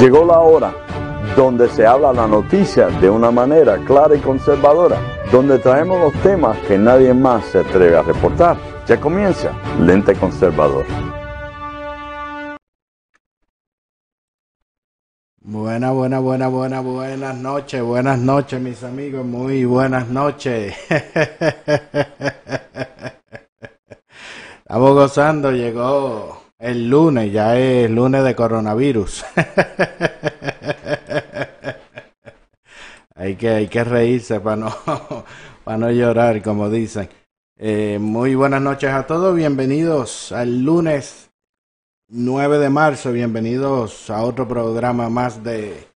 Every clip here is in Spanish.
Llegó la hora donde se habla la noticia de una manera clara y conservadora, donde traemos los temas que nadie más se atreve a reportar. Ya comienza Lente Conservador. Buenas, buenas, buenas, buenas, buenas noches, buenas noches mis amigos, muy buenas noches. Estamos gozando, llegó el lunes, ya es lunes de coronavirus. hay, que, hay que reírse para no, no llorar, como dicen. Eh, muy buenas noches a todos, bienvenidos al lunes 9 de marzo, bienvenidos a otro programa más de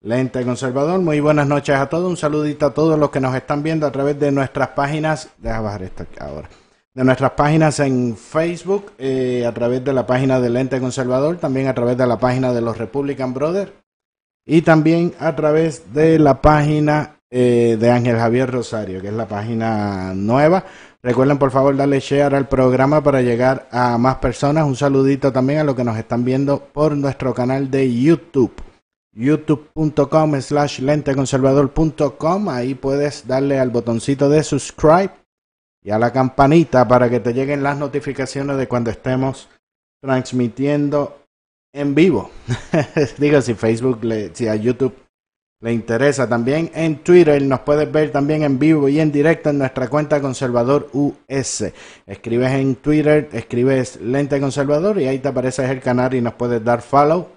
Lente Conservador. Muy buenas noches a todos, un saludito a todos los que nos están viendo a través de nuestras páginas. Deja bajar esto ahora de nuestras páginas en Facebook, eh, a través de la página del Ente Conservador, también a través de la página de los Republican Brothers y también a través de la página eh, de Ángel Javier Rosario, que es la página nueva. Recuerden por favor darle share al programa para llegar a más personas. Un saludito también a los que nos están viendo por nuestro canal de YouTube youtube.com slash lenteconservador.com ahí puedes darle al botoncito de subscribe y a la campanita para que te lleguen las notificaciones de cuando estemos transmitiendo en vivo. Digo, si Facebook, le, si a YouTube le interesa también. En Twitter nos puedes ver también en vivo y en directo en nuestra cuenta Conservador US. Escribes en Twitter, escribes Lente Conservador y ahí te aparece el canal y nos puedes dar follow.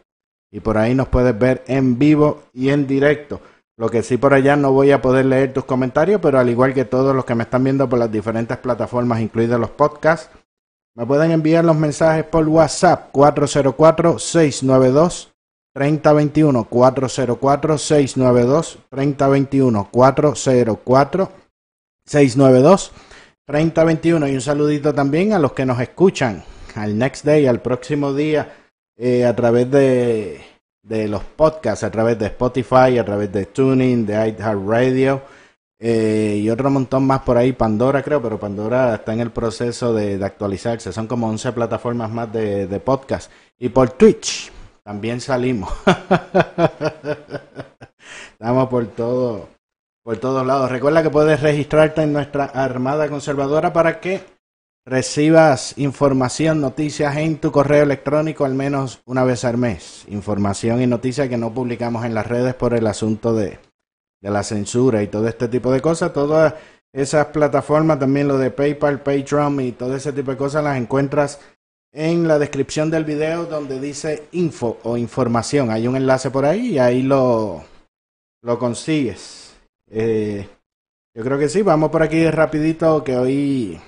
Y por ahí nos puedes ver en vivo y en directo. Lo que sí por allá no voy a poder leer tus comentarios, pero al igual que todos los que me están viendo por las diferentes plataformas, incluidos los podcasts, me pueden enviar los mensajes por WhatsApp 404-692. 3021 404 692 3021 404 692 3021 y un saludito también a los que nos escuchan al next day, al próximo día eh, a través de de los podcasts a través de Spotify, a través de Tuning, de iHeartRadio eh, y otro montón más por ahí, Pandora creo, pero Pandora está en el proceso de, actualizarse. Son como 11 plataformas más de, de podcast. Y por Twitch también salimos. Estamos por todo, por todos lados. Recuerda que puedes registrarte en nuestra Armada Conservadora para que recibas información, noticias en tu correo electrónico al menos una vez al mes. Información y noticias que no publicamos en las redes por el asunto de, la censura y todo este tipo de cosas. Todas esas plataformas, también lo de PayPal, Patreon y todo ese tipo de cosas las encuentras en la descripción del video donde dice info o información. Hay un enlace por ahí y ahí lo, lo consigues. Eh, yo creo que sí, vamos por aquí rapidito que hoy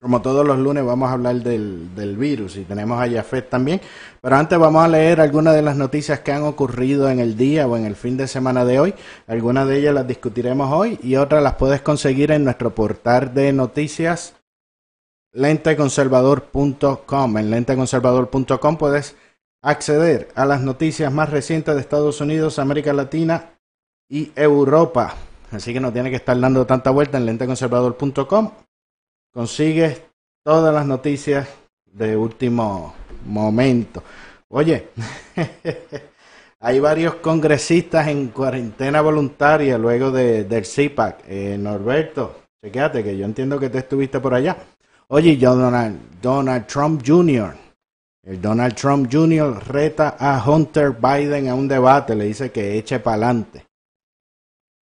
como todos los lunes vamos a hablar del, del, virus y tenemos a Jafet también. Pero antes vamos a leer algunas de las noticias que han ocurrido en el día o en el fin de semana de hoy. Algunas de ellas las discutiremos hoy y otras las puedes conseguir en nuestro portal de noticias lenteconservador.com. En lenteconservador.com puedes acceder a las noticias más recientes de Estados Unidos, América Latina y Europa. Así que no tiene que estar dando tanta vuelta en lenteconservador.com consigues todas las noticias de último momento. Oye, hay varios congresistas en cuarentena voluntaria luego de, del CIPAC. Eh, Norberto, chequéate que yo entiendo que te estuviste por allá. Oye, Donald, Donald Trump Jr., el Donald Trump Jr. reta a Hunter Biden a un debate, le dice que eche para adelante.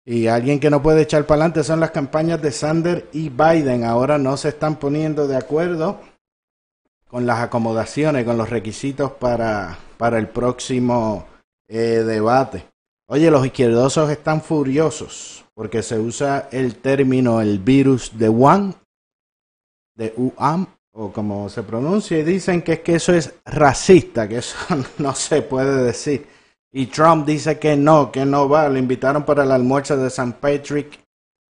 Y alguien que no puede echar para adelante son las campañas de Sanders y Biden. Ahora no se están poniendo de acuerdo con las acomodaciones, con los requisitos para, para el próximo eh, debate. Oye, los izquierdosos están furiosos porque se usa el término el virus de Wuhan, de UAM, o como se pronuncia, y dicen que es que eso es racista, que eso no se puede decir. Y Trump dice que no, que no va. Lo invitaron para el almuerzo de San Patrick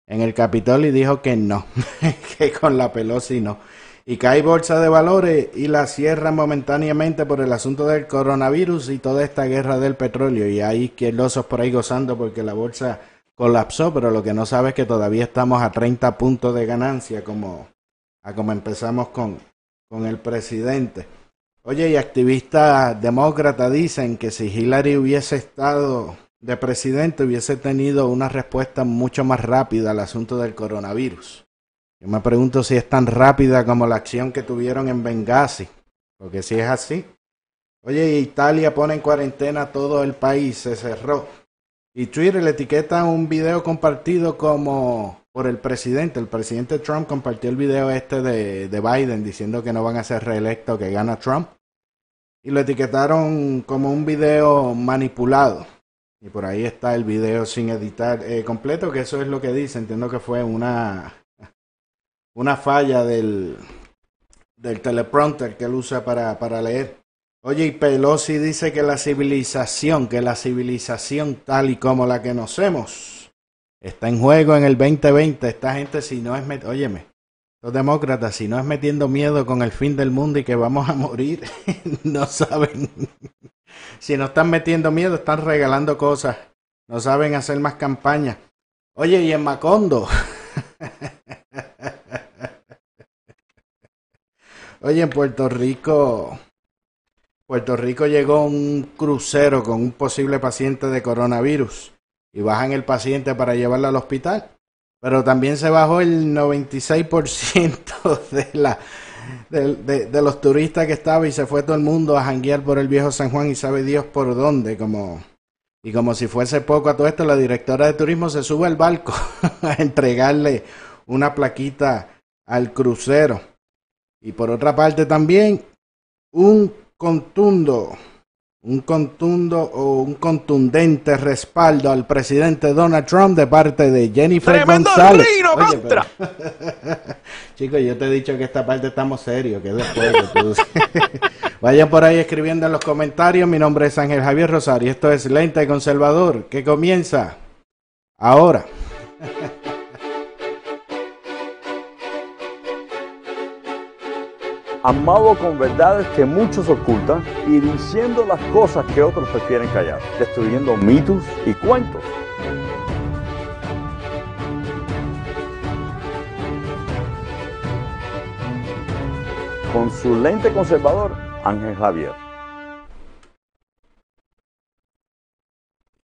en el Capitolio y dijo que no, que con la Pelosi no. Y cae bolsa de valores y la cierran momentáneamente por el asunto del coronavirus y toda esta guerra del petróleo. Y hay izquierdosos por ahí gozando porque la bolsa colapsó, pero lo que no sabe es que todavía estamos a 30 puntos de ganancia como, a como empezamos con, con el presidente. Oye, y activistas demócratas dicen que si Hillary hubiese estado de presidente hubiese tenido una respuesta mucho más rápida al asunto del coronavirus. Yo me pregunto si es tan rápida como la acción que tuvieron en Benghazi, porque si es así. Oye, Italia pone en cuarentena todo el país, se cerró. Y Twitter le etiqueta un video compartido como por el presidente. El presidente Trump compartió el video este de, de Biden diciendo que no van a ser reelectos, que gana Trump. Y lo etiquetaron como un video manipulado. Y por ahí está el video sin editar eh, completo, que eso es lo que dice. Entiendo que fue una, una falla del, del teleprompter que él usa para, para leer. Oye, y Pelosi dice que la civilización, que la civilización tal y como la conocemos, está en juego en el 2020. Esta gente, si no es, óyeme, los demócratas, si no es metiendo miedo con el fin del mundo y que vamos a morir, no saben si no están metiendo miedo, están regalando cosas. No saben hacer más campaña. Oye, y en Macondo. Oye, en Puerto Rico. Puerto Rico llegó un crucero con un posible paciente de coronavirus y bajan el paciente para llevarlo al hospital. Pero también se bajó el 96% de la de, los turistas que estaba y se fue todo el mundo a janguear por el viejo San Juan y sabe Dios por dónde, como y como si fuese poco a todo esto, la directora de turismo se sube al barco a entregarle una plaquita al crucero. Y por otra parte también un contundo un contundo o un contundente respaldo al presidente Donald Trump de parte de Jennifer ¡Tremendo González. contra! Chicos, yo te he dicho que esta parte estamos serios, que después Vayan por ahí escribiendo en los comentarios. Mi nombre es Ángel Javier Rosario. Esto es Lente Conservador, que comienza ahora. amado con verdades que muchos ocultan y diciendo las cosas que otros prefieren callar, destruyendo mitos y cuentos. Con su lente conservador, Ángel Javier.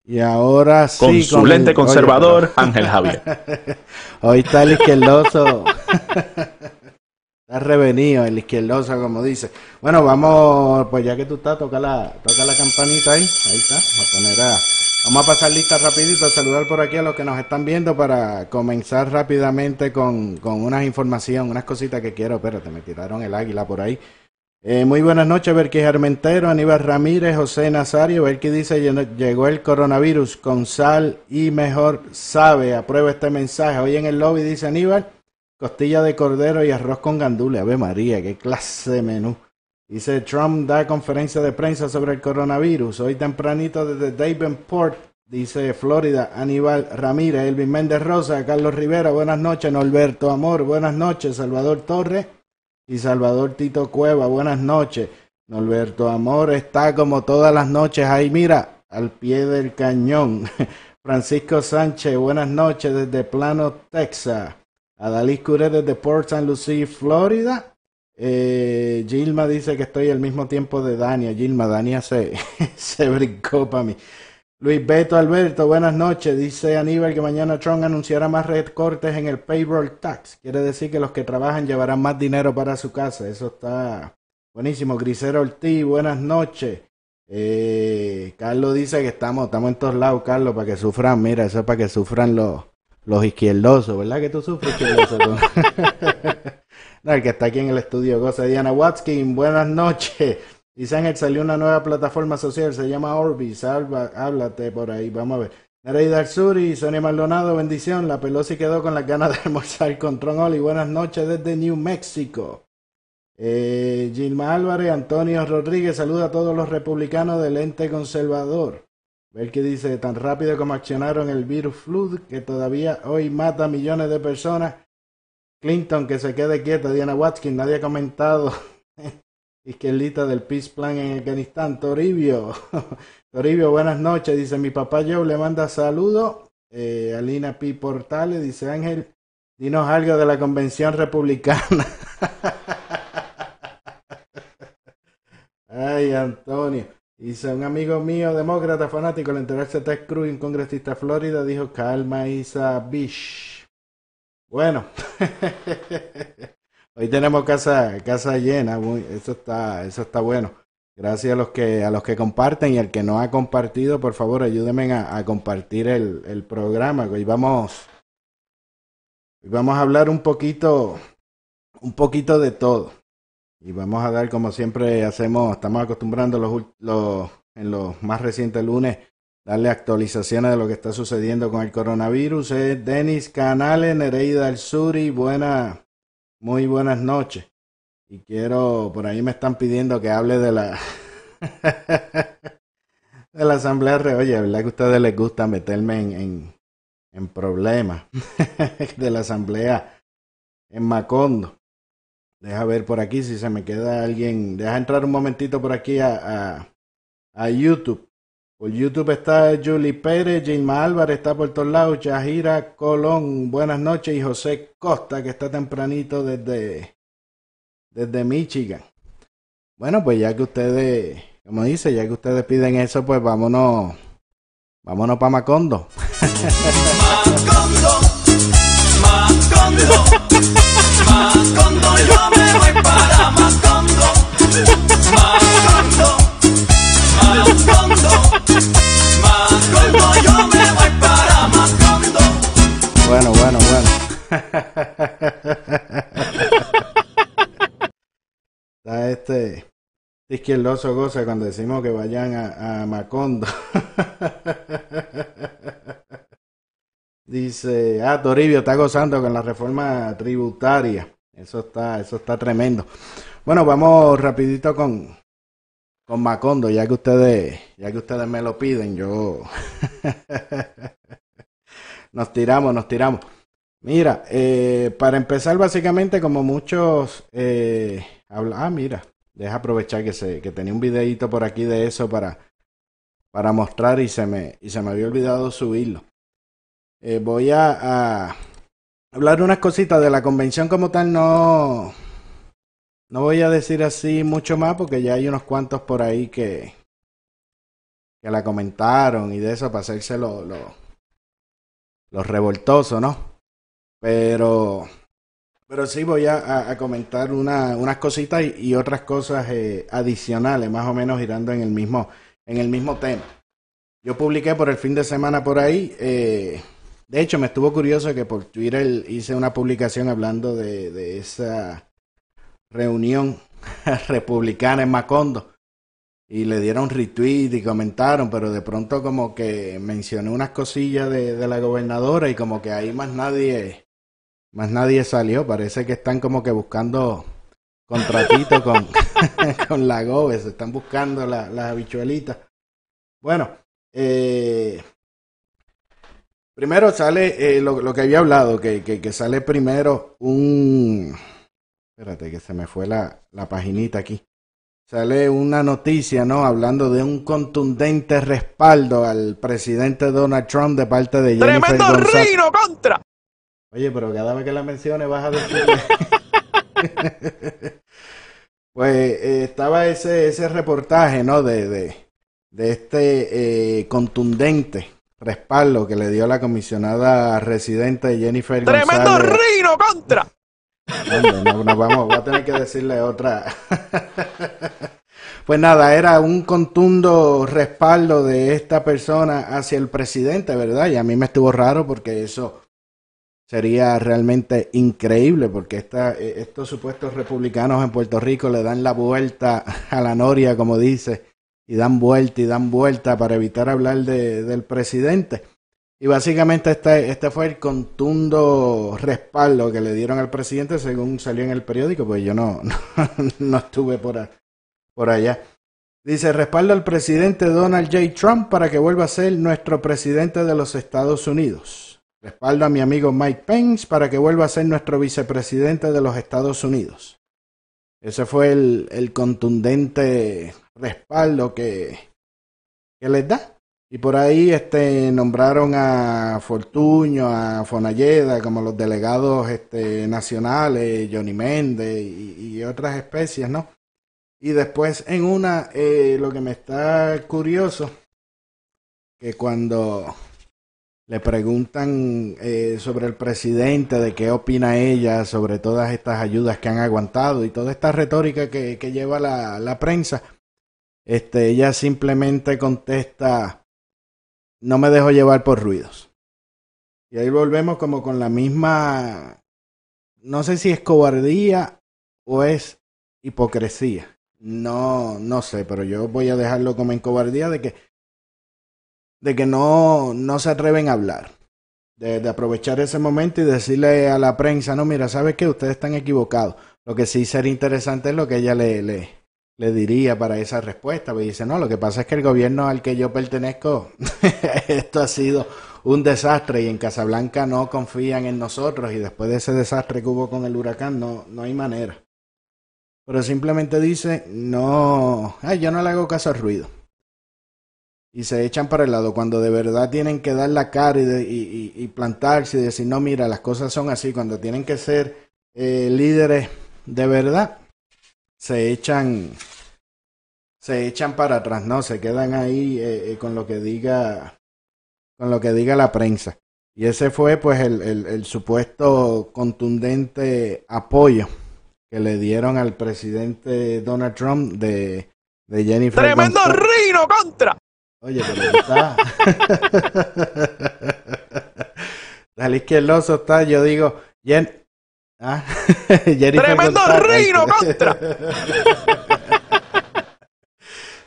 Y ahora sí. Con su lente conservador, Ángel Javier. Hoy está el izquierdoso. Está revenido, el izquierdoso, como dice. Bueno, vamos, pues ya que tú estás, toca la, toca la campanita ahí. Ahí está. Vamos a poner a, vamos a pasar lista rapidito, saludar por aquí a los que nos están viendo para comenzar rápidamente con, con unas informaciones, unas cositas que quiero. Espérate, me tiraron el águila por ahí. Eh, muy buenas noches, Berkis Armentero, Aníbal Ramírez, José Nazario. Berkis dice, llegó el coronavirus con sal y mejor sabe. Aprueba este mensaje. Hoy en el lobby dice Aníbal Costilla de cordero y arroz con gandule. Ave María, qué clase de menú. Dice Trump da conferencia de prensa sobre el coronavirus. Hoy tempranito desde Davenport, dice Florida, Aníbal Ramírez, Elvin Méndez Rosa, Carlos Rivera, buenas noches, Norberto Amor, buenas noches, Salvador Torres y Salvador Tito Cueva, buenas noches. Norberto Amor está como todas las noches ahí, mira, al pie del cañón. Francisco Sánchez, buenas noches desde Plano, Texas. Adalys Curé desde Port St. Lucie, Florida. Eh, Gilma dice que estoy al mismo tiempo de Dania. Gilma, Dania se, se brincó para mí. Luis Beto Alberto, buenas noches. Dice Aníbal que mañana Trump anunciará más recortes en el payroll tax. Quiere decir que los que trabajan llevarán más dinero para su casa. Eso está buenísimo. Grisero Ortiz, buenas noches. Eh, Carlos dice que estamos, estamos en todos lados, Carlos, para que sufran. Mira, eso es para que sufran los, los izquierdosos, ¿verdad que tú sufres izquierdoso? no, el que está aquí en el estudio goza. Diana Watkin, buenas noches. Dice Ángel, salió una nueva plataforma social, se llama Orbis, háblate por ahí, vamos a ver. Nereida Arzuri, Sonia Maldonado, bendición. La Pelosi quedó con las ganas de almorzar con Tron Oli. Buenas noches desde New Mexico. Eh, Gilma Álvarez, Antonio Rodríguez, saluda a todos los republicanos del ente conservador. Que dice, tan rápido como accionaron el virus flu, que todavía hoy mata millones de personas. Clinton, que se quede quieta. Diana Watkins, nadie ha comentado. Izquierdita del Peace Plan en Afganistán. Toribio. Toribio, buenas noches. Dice, mi papá Joe le manda saludos. Eh, Alina P. Portales, dice Ángel, dinos algo de la convención republicana. Ay, Antonio. Dice un amigo mío, demócrata fanático, al enterarse de Ted Cruz, un congresista Florida, dijo calma Isa Bish. Bueno, hoy tenemos casa, casa llena, eso está, eso está bueno. Gracias a los que, a los que comparten y al que no ha compartido, por favor, ayúdenme a, compartir el, el, programa. Hoy vamos, hoy vamos a hablar un poquito, un poquito de todo. Y vamos a dar, como siempre hacemos, estamos acostumbrando los, los, en los más recientes lunes, darle actualizaciones de lo que está sucediendo con el coronavirus. Es Denis Canales, Nereida del Sur y buena, muy buenas noches. Y quiero, por ahí me están pidiendo que hable de la de la asamblea Oye, ¿verdad que a ustedes les gusta meterme en, en problemas de la asamblea en Macondo? Deja ver por aquí si se me queda alguien. Deja entrar un momentito por aquí a, a, YouTube. Por YouTube está Julie Pérez, Gilma Álvarez está por todos lados, Yajira Colón, buenas noches, y José Costa, que está tempranito desde, desde Michigan. Bueno, pues ya que ustedes, como dice, ya que ustedes piden eso, pues vámonos, vámonos para Macondo. Macondo, Macondo, Macondo, yo me voy para Macondo, Macondo, Macondo, Macondo, yo me voy para Macondo. Bueno, bueno, bueno. Está este izquierdoso goza cuando decimos que vayan a, Macondo. Dice, ah, Toribio está gozando con la reforma tributaria. Eso está, eso está tremendo. Bueno, vamos rapidito con, con Macondo, ya que ustedes, ya que ustedes me lo piden, yo nos tiramos, nos tiramos. Mira, eh, para empezar, básicamente, como muchos eh, hablan, ah, mira, deja aprovechar que se, que tenía un videito por aquí de eso para, para mostrar y se me, y se me había olvidado subirlo. Eh, voy a, hablar unas cositas de la convención como tal, no, no voy a decir así mucho más porque ya hay unos cuantos por ahí que, que la comentaron y de eso para hacerse lo, lo, lo revoltoso, ¿no? Pero, pero sí voy a, comentar una, unas cositas y, otras cosas eh, adicionales, más o menos girando en el mismo, en el mismo tema. Yo publiqué por el fin de semana por ahí. Eh, de hecho, me estuvo curioso que por Twitter hice una publicación hablando de, esa reunión republicana en Macondo y le dieron retweet y comentaron, pero de pronto como que mencioné unas cosillas de, la gobernadora y como que ahí más nadie más nadie salió. Parece que están como que buscando contratito con, con la GOBE. Se están buscando las habichuelitas. Bueno, eh, primero sale eh, lo, que había hablado, que, que, sale primero un... Espérate, que se me fue la, la paginita aquí. Sale una noticia, ¿no? Hablando de un contundente respaldo al presidente Donald Trump de parte de Jennifer ¡Tremendo reino contra! Oye, pero cada vez que la menciones vas a decirle. pues eh, estaba ese, ese reportaje, ¿no? De, de, de este eh, contundente respaldo que le dio la comisionada residente Jennifer ¡Tremendo reino contra! no, vamos, voy a tener que decirle otra. pues nada, era un contundo respaldo de esta persona hacia el presidente, ¿verdad? Y a mí me estuvo raro porque eso sería realmente increíble porque esta, eh, estos supuestos republicanos en Puerto Rico le dan la vuelta a la noria, como dice, y dan vuelta y dan vuelta para evitar hablar de, del presidente. Y básicamente este, este fue el contundo respaldo que le dieron al presidente según salió en el periódico, pues yo no, no, estuve por, por allá. Dice, respaldo al presidente Donald J. Trump para que vuelva a ser nuestro presidente de los Estados Unidos. Respaldo a mi amigo Mike Pence para que vuelva a ser nuestro vicepresidente de los Estados Unidos. Ese fue el, contundente respaldo que, que les da. Y por ahí este, nombraron a Fortuño, a Fonalleda como los delegados este, nacionales, Johnny Méndez y, otras especies, ¿no? Y después en una, eh, lo que me está curioso, que cuando le preguntan eh, sobre el presidente, de qué opina ella sobre todas estas ayudas que han aguantado y toda esta retórica que, que lleva la, la prensa, este, ella simplemente contesta, no me dejo llevar por ruidos. Y ahí volvemos como con la misma, no sé si es cobardía o es hipocresía. No, no sé, pero yo voy a dejarlo como en cobardía de que, de que no, no se atreven a hablar. De, aprovechar ese momento y decirle a la prensa, no, mira, ¿sabes qué? Ustedes están equivocados. Lo que sí sería interesante es lo que ella le, le, le diría para esa respuesta. Pues dice, no, lo que pasa es que el gobierno al que yo pertenezco, esto ha sido un desastre y en Casablanca no confían en nosotros y después de ese desastre que hubo con el huracán no, no hay manera. Pero simplemente dice, no, ay, yo no le hago caso al ruido. Y se echan para el lado cuando de verdad tienen que dar la cara y, de, y plantarse y decir, no, mira, las cosas son así, cuando tienen que ser eh, líderes de verdad, se echan se echan para atrás, no, se quedan ahí eh, eh, con lo que diga con lo que diga la prensa. Y ese fue pues el, el, el, supuesto contundente apoyo que le dieron al presidente Donald Trump de, de Jennifer. ¡Tremendo González. rino contra! Oye, pero está. Al izquierdoso está, yo digo, Jen... ¿Ah? ¡Tremendo rino contra!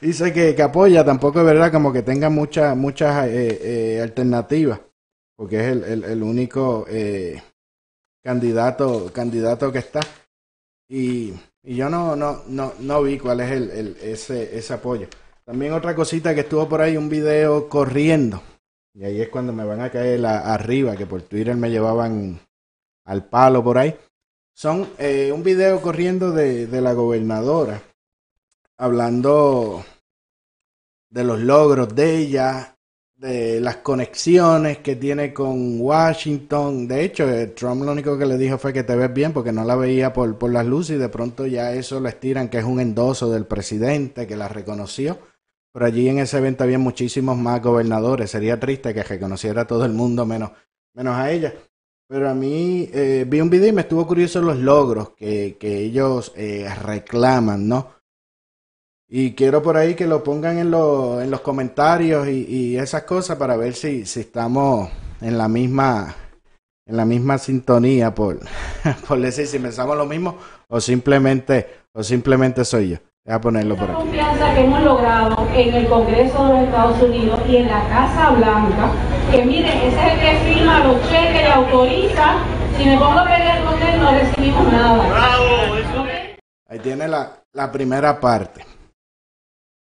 Dice que, que, apoya, tampoco es verdad como que tenga muchas muchas eh, eh, alternativas, porque es el, el, el único eh, candidato candidato que está. Y, y yo no, no, no, no vi cuál es el, el, ese, ese apoyo. También otra cosita que estuvo por ahí, un video corriendo. Y ahí es cuando me van a caer la, arriba, que por Twitter me llevaban al palo por ahí. Son eh, un video corriendo de, de la gobernadora, hablando de los logros de ella, de las conexiones que tiene con Washington. De hecho, eh, Trump lo único que le dijo fue que te ves bien porque no la veía por, por las luces y de pronto ya eso le estiran que es un endoso del presidente que la reconoció. Pero allí en ese evento había muchísimos más gobernadores. Sería triste que reconociera a todo el mundo menos, menos a ella. Pero a mí eh, vi un video y me estuvo curioso los logros que, que ellos eh, reclaman, ¿no? Y quiero por ahí que lo pongan en, lo, en los comentarios y, y, esas cosas para ver si, si estamos en la misma en la misma sintonía por, por decir si pensamos lo mismo o simplemente o simplemente soy yo. Voy a ponerlo por aquí. Confianza que hemos logrado en el Congreso de los Estados Unidos y en la Casa Blanca, que mire, ese es el que firma los cheques y autoriza. Si me pongo a pelear con él, no recibimos nada. ¡Bravo! Ahí tiene la, la primera parte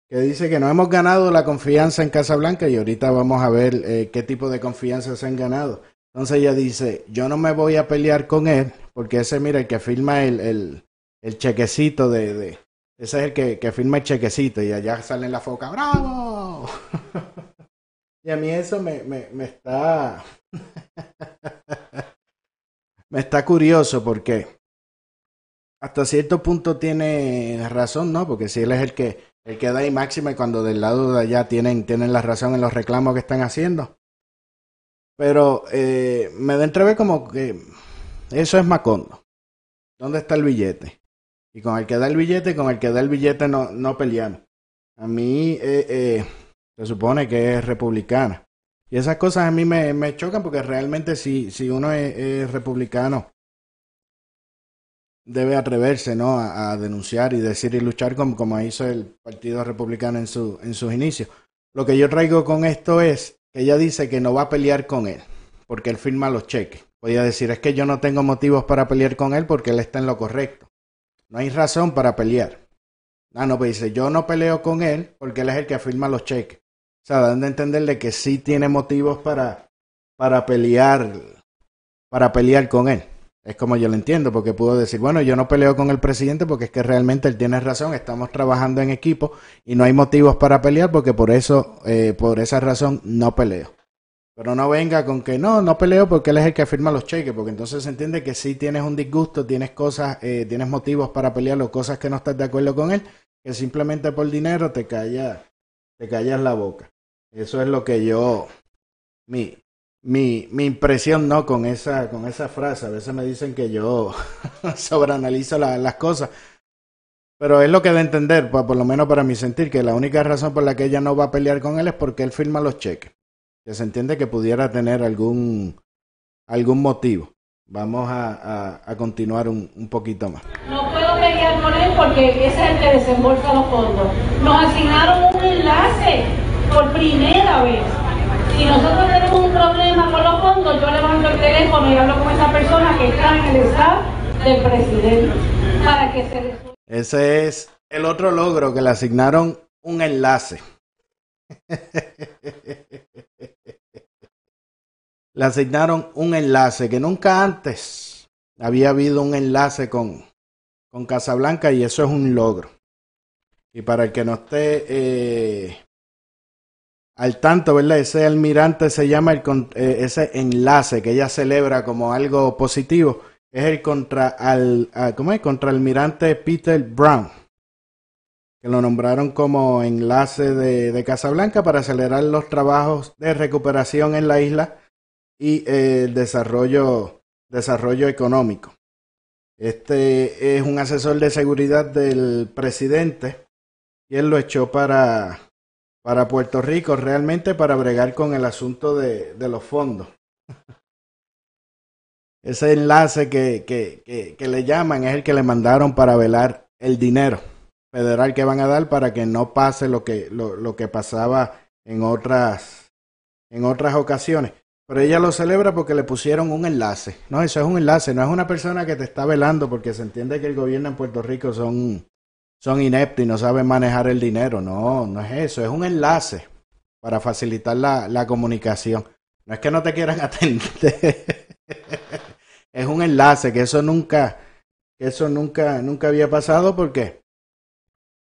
que dice que no hemos ganado la confianza en Casablanca y ahorita vamos a ver eh, qué tipo de confianza se han ganado. Entonces ella dice, yo no me voy a pelear con él, porque ese, mira, el que firma el, el, el chequecito de, de, Ese es el que, que firma el chequecito y allá sale la foca, ¡bravo! y a mí eso me, me, me está... me está curioso porque hasta cierto punto tiene razón, ¿no? Porque si él es el que el que da ahí máxima y cuando del lado de allá tienen, tienen la razón en los reclamos que están haciendo. Pero eh, me da entrever como que eso es Macondo. ¿Dónde está el billete? Y con el que da el billete, con el que da el billete no, no peleamos. A mí eh, eh, se supone que es republicana. Y esas cosas a mí me, me chocan porque realmente si, si uno es, republicano debe atreverse ¿no? a, denunciar y decir y luchar como, como hizo el Partido Republicano en, su, en sus inicios. Lo que yo traigo con esto es que ella dice que no va a pelear con él porque él firma los cheques. Podría decir, es que yo no tengo motivos para pelear con él porque él está en lo correcto. No hay razón para pelear. Ah, no, pues dice, yo no peleo con él porque él es el que firma los cheques. O sea, dando a entenderle que sí tiene motivos para, para pelear, para pelear con él. Es como yo lo entiendo, porque puedo decir, bueno, yo no peleo con el presidente porque es que realmente él tiene razón, estamos trabajando en equipo y no hay motivos para pelear porque por eso, eh, por esa razón, no peleo. Pero no venga con que no, no peleo porque él es el que firma los cheques, porque entonces se entiende que sí tienes un disgusto, tienes cosas, eh, tienes motivos para pelear o cosas que no estás de acuerdo con él, que simplemente por dinero te callas, te callas la boca. Eso es lo que yo, mi, mi, mi impresión no con esa, con esa frase. A veces me dicen que yo sobreanalizo las cosas. Pero es lo que de entender, por lo menos para mi sentir, que la única razón por la que ella no va a pelear con él es porque él firma los cheques. Que se entiende que pudiera tener algún, algún motivo. Vamos a, a, continuar un, un, poquito más. No puedo pelear con él porque ese es el que desembolsa los fondos. Nos asignaron un enlace por primera vez. Si nosotros tenemos un problema con los fondos, yo levanto el teléfono y hablo con esa persona que está en el staff del presidente para que se resuelva. Ese es el otro logro que le asignaron un enlace. le asignaron un enlace que nunca antes había habido un enlace con, con Casablanca y eso es un logro. Y para el que no esté eh, al tanto, ¿verdad? Ese almirante se llama eh, ese enlace que ella celebra como algo positivo. Es el contra, al, ¿cómo es? contra almirante Peter Brown, que lo nombraron como enlace de, de Casablanca para acelerar los trabajos de recuperación en la isla y el desarrollo, desarrollo económico. Este es un asesor de seguridad del presidente y él lo echó para, para Puerto Rico realmente para bregar con el asunto de, de los fondos. Ese enlace que, que, que, que, le llaman es el que le mandaron para velar el dinero federal que van a dar para que no pase lo que, lo, lo que pasaba en otras, en otras ocasiones. Pero ella lo celebra porque le pusieron un enlace. No, eso es un enlace, no es una persona que te está velando porque se entiende que el gobierno en Puerto Rico son, son ineptos y no saben manejar el dinero. No, no es eso, es un enlace para facilitar la, la comunicación. No es que no te quieran atender. es un enlace, que eso nunca, eso nunca, nunca había pasado porque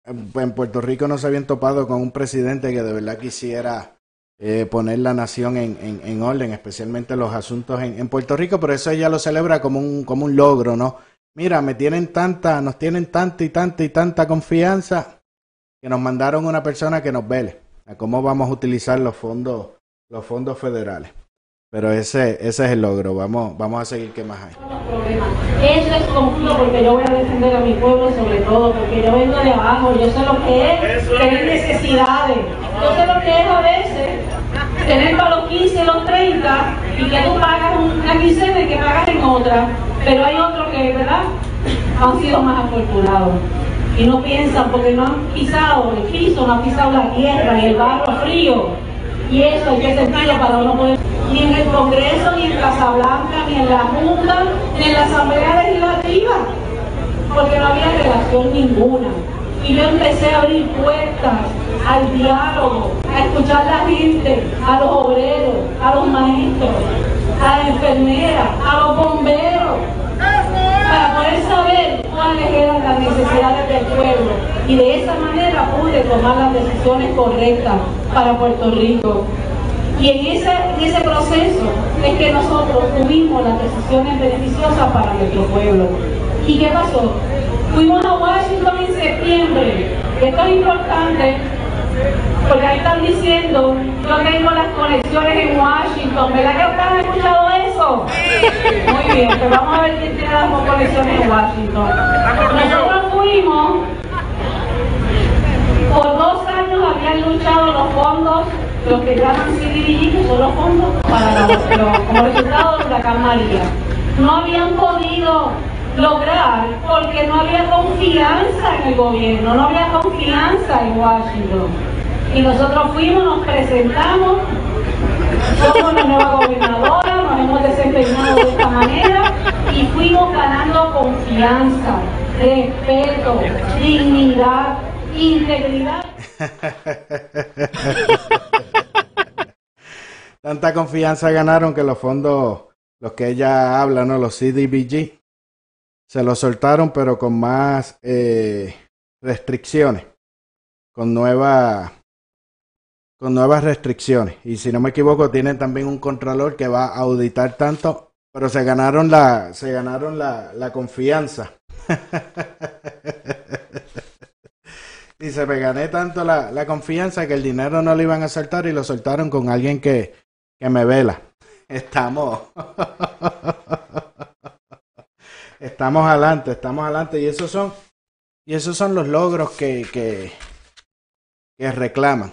en Puerto Rico no se habían topado con un presidente que de verdad quisiera eh, poner la nación en, en, en, orden, especialmente los asuntos en, en, Puerto Rico, pero eso ella lo celebra como un, como un logro, ¿no? Mira, me tienen tanta, nos tienen tanta y tanta y tanta confianza que nos mandaron una persona que nos vele a cómo vamos a utilizar los fondos, los fondos federales. Pero ese, ese es el logro. Vamos, vamos a seguir qué más hay. Eso es confuso porque yo voy a defender a mi pueblo sobre todo, porque yo vengo de abajo, yo sé lo que es tener necesidades, yo lo que es veces tener para los 15, los 30 y que tú pagas una quincena y que pagas en otra, pero hay otros que, ¿verdad? Han sido más afortunados y no piensan porque no han pisado el piso, no han pisado la tierra y el barro frío y eso hay que sentirlo para uno poder. Ni en el Congreso, ni en Casablanca, ni en la Junta, ni en la Asamblea Legislativa, porque no había relación ninguna. Y yo empecé a abrir puertas al diálogo, a escuchar a la gente, a los obreros, a los maestros, a las enfermeras, a los bomberos, para poder saber cuáles eran las necesidades del pueblo. Y de esa manera pude tomar las decisiones correctas para Puerto Rico. Y en ese, en ese proceso es que nosotros tuvimos las decisiones beneficiosas para nuestro pueblo. ¿Y qué pasó? Fuimos a Washington septiembre. Esto es importante porque ahí están diciendo, yo tengo las conexiones en Washington, ¿verdad que ustedes han escuchado eso? Muy bien, pues vamos a ver quién tiene las conexiones en Washington. Nosotros fuimos, por dos años habían luchado los fondos, los que llaman CDBG, que son los fondos para los, como resultado de la María. No habían podido lograr porque no había confianza en el gobierno, no había confianza en Washington. Y nosotros fuimos, nos presentamos, somos la nueva gobernadora, nos hemos desempeñado de esta manera y fuimos ganando confianza, respeto, dignidad, integridad. Tanta confianza ganaron que los fondos, los que ella habla, ¿no? Los CDBG, se los soltaron, pero con más eh, restricciones, con nueva con nuevas restricciones. Y si no me equivoco, tienen también un controlador que va a auditar tanto, pero se ganaron la, se ganaron la, la confianza. Dice, me gané tanto la, la confianza que el dinero no lo iban a soltar y lo soltaron con alguien que, que me vela. Estamos. estamos adelante, estamos adelante. Y esos son, y esos son los logros que, que, que reclaman.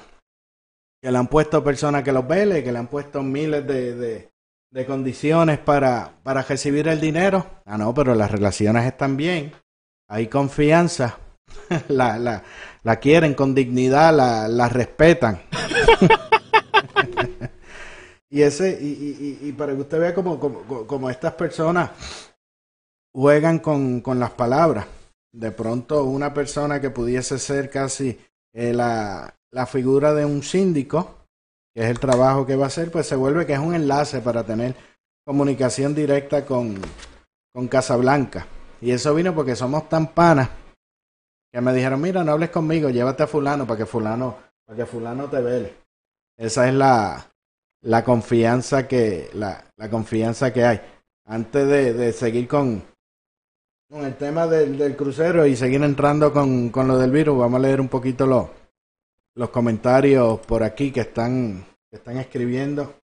Que le han puesto personas que los vele, que le han puesto miles de, de, de condiciones para, para recibir el dinero. Ah, no, pero las relaciones están bien. Hay confianza. la, la, la quieren con dignidad, la, la respetan. y ese, y, y, y, para que usted vea como, como, como estas personas juegan con, con, las palabras. De pronto una persona que pudiese ser casi eh, la, la figura de un síndico, que es el trabajo que va a hacer, pues se vuelve que es un enlace para tener comunicación directa con, con Casablanca. Y eso vino porque somos tan panas que me dijeron, mira, no hables conmigo, llévate a fulano para que fulano, para que fulano te vele. Esa es la, la confianza que, la, la confianza que hay. Antes de, de seguir con, con el tema del, del, crucero y seguir entrando con, con lo del virus, vamos a leer un poquito los, los comentarios por aquí que están, que están escribiendo.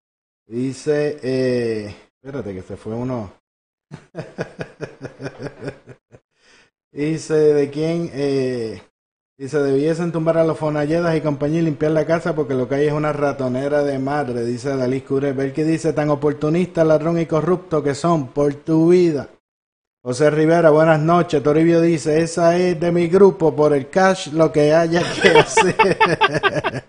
Dice, eh, espérate que se fue uno. Dice, ¿de quién? Eh, dice, debiesen tumbar a los fonalledas y compañía y limpiar la casa porque lo que hay es una ratonera de madre, dice Dalí Cure. Ver que dice, tan oportunista, ladrón y corrupto que son por tu vida. José Rivera, buenas noches. Toribio dice, esa es de mi grupo, por el cash lo que haya que hacer.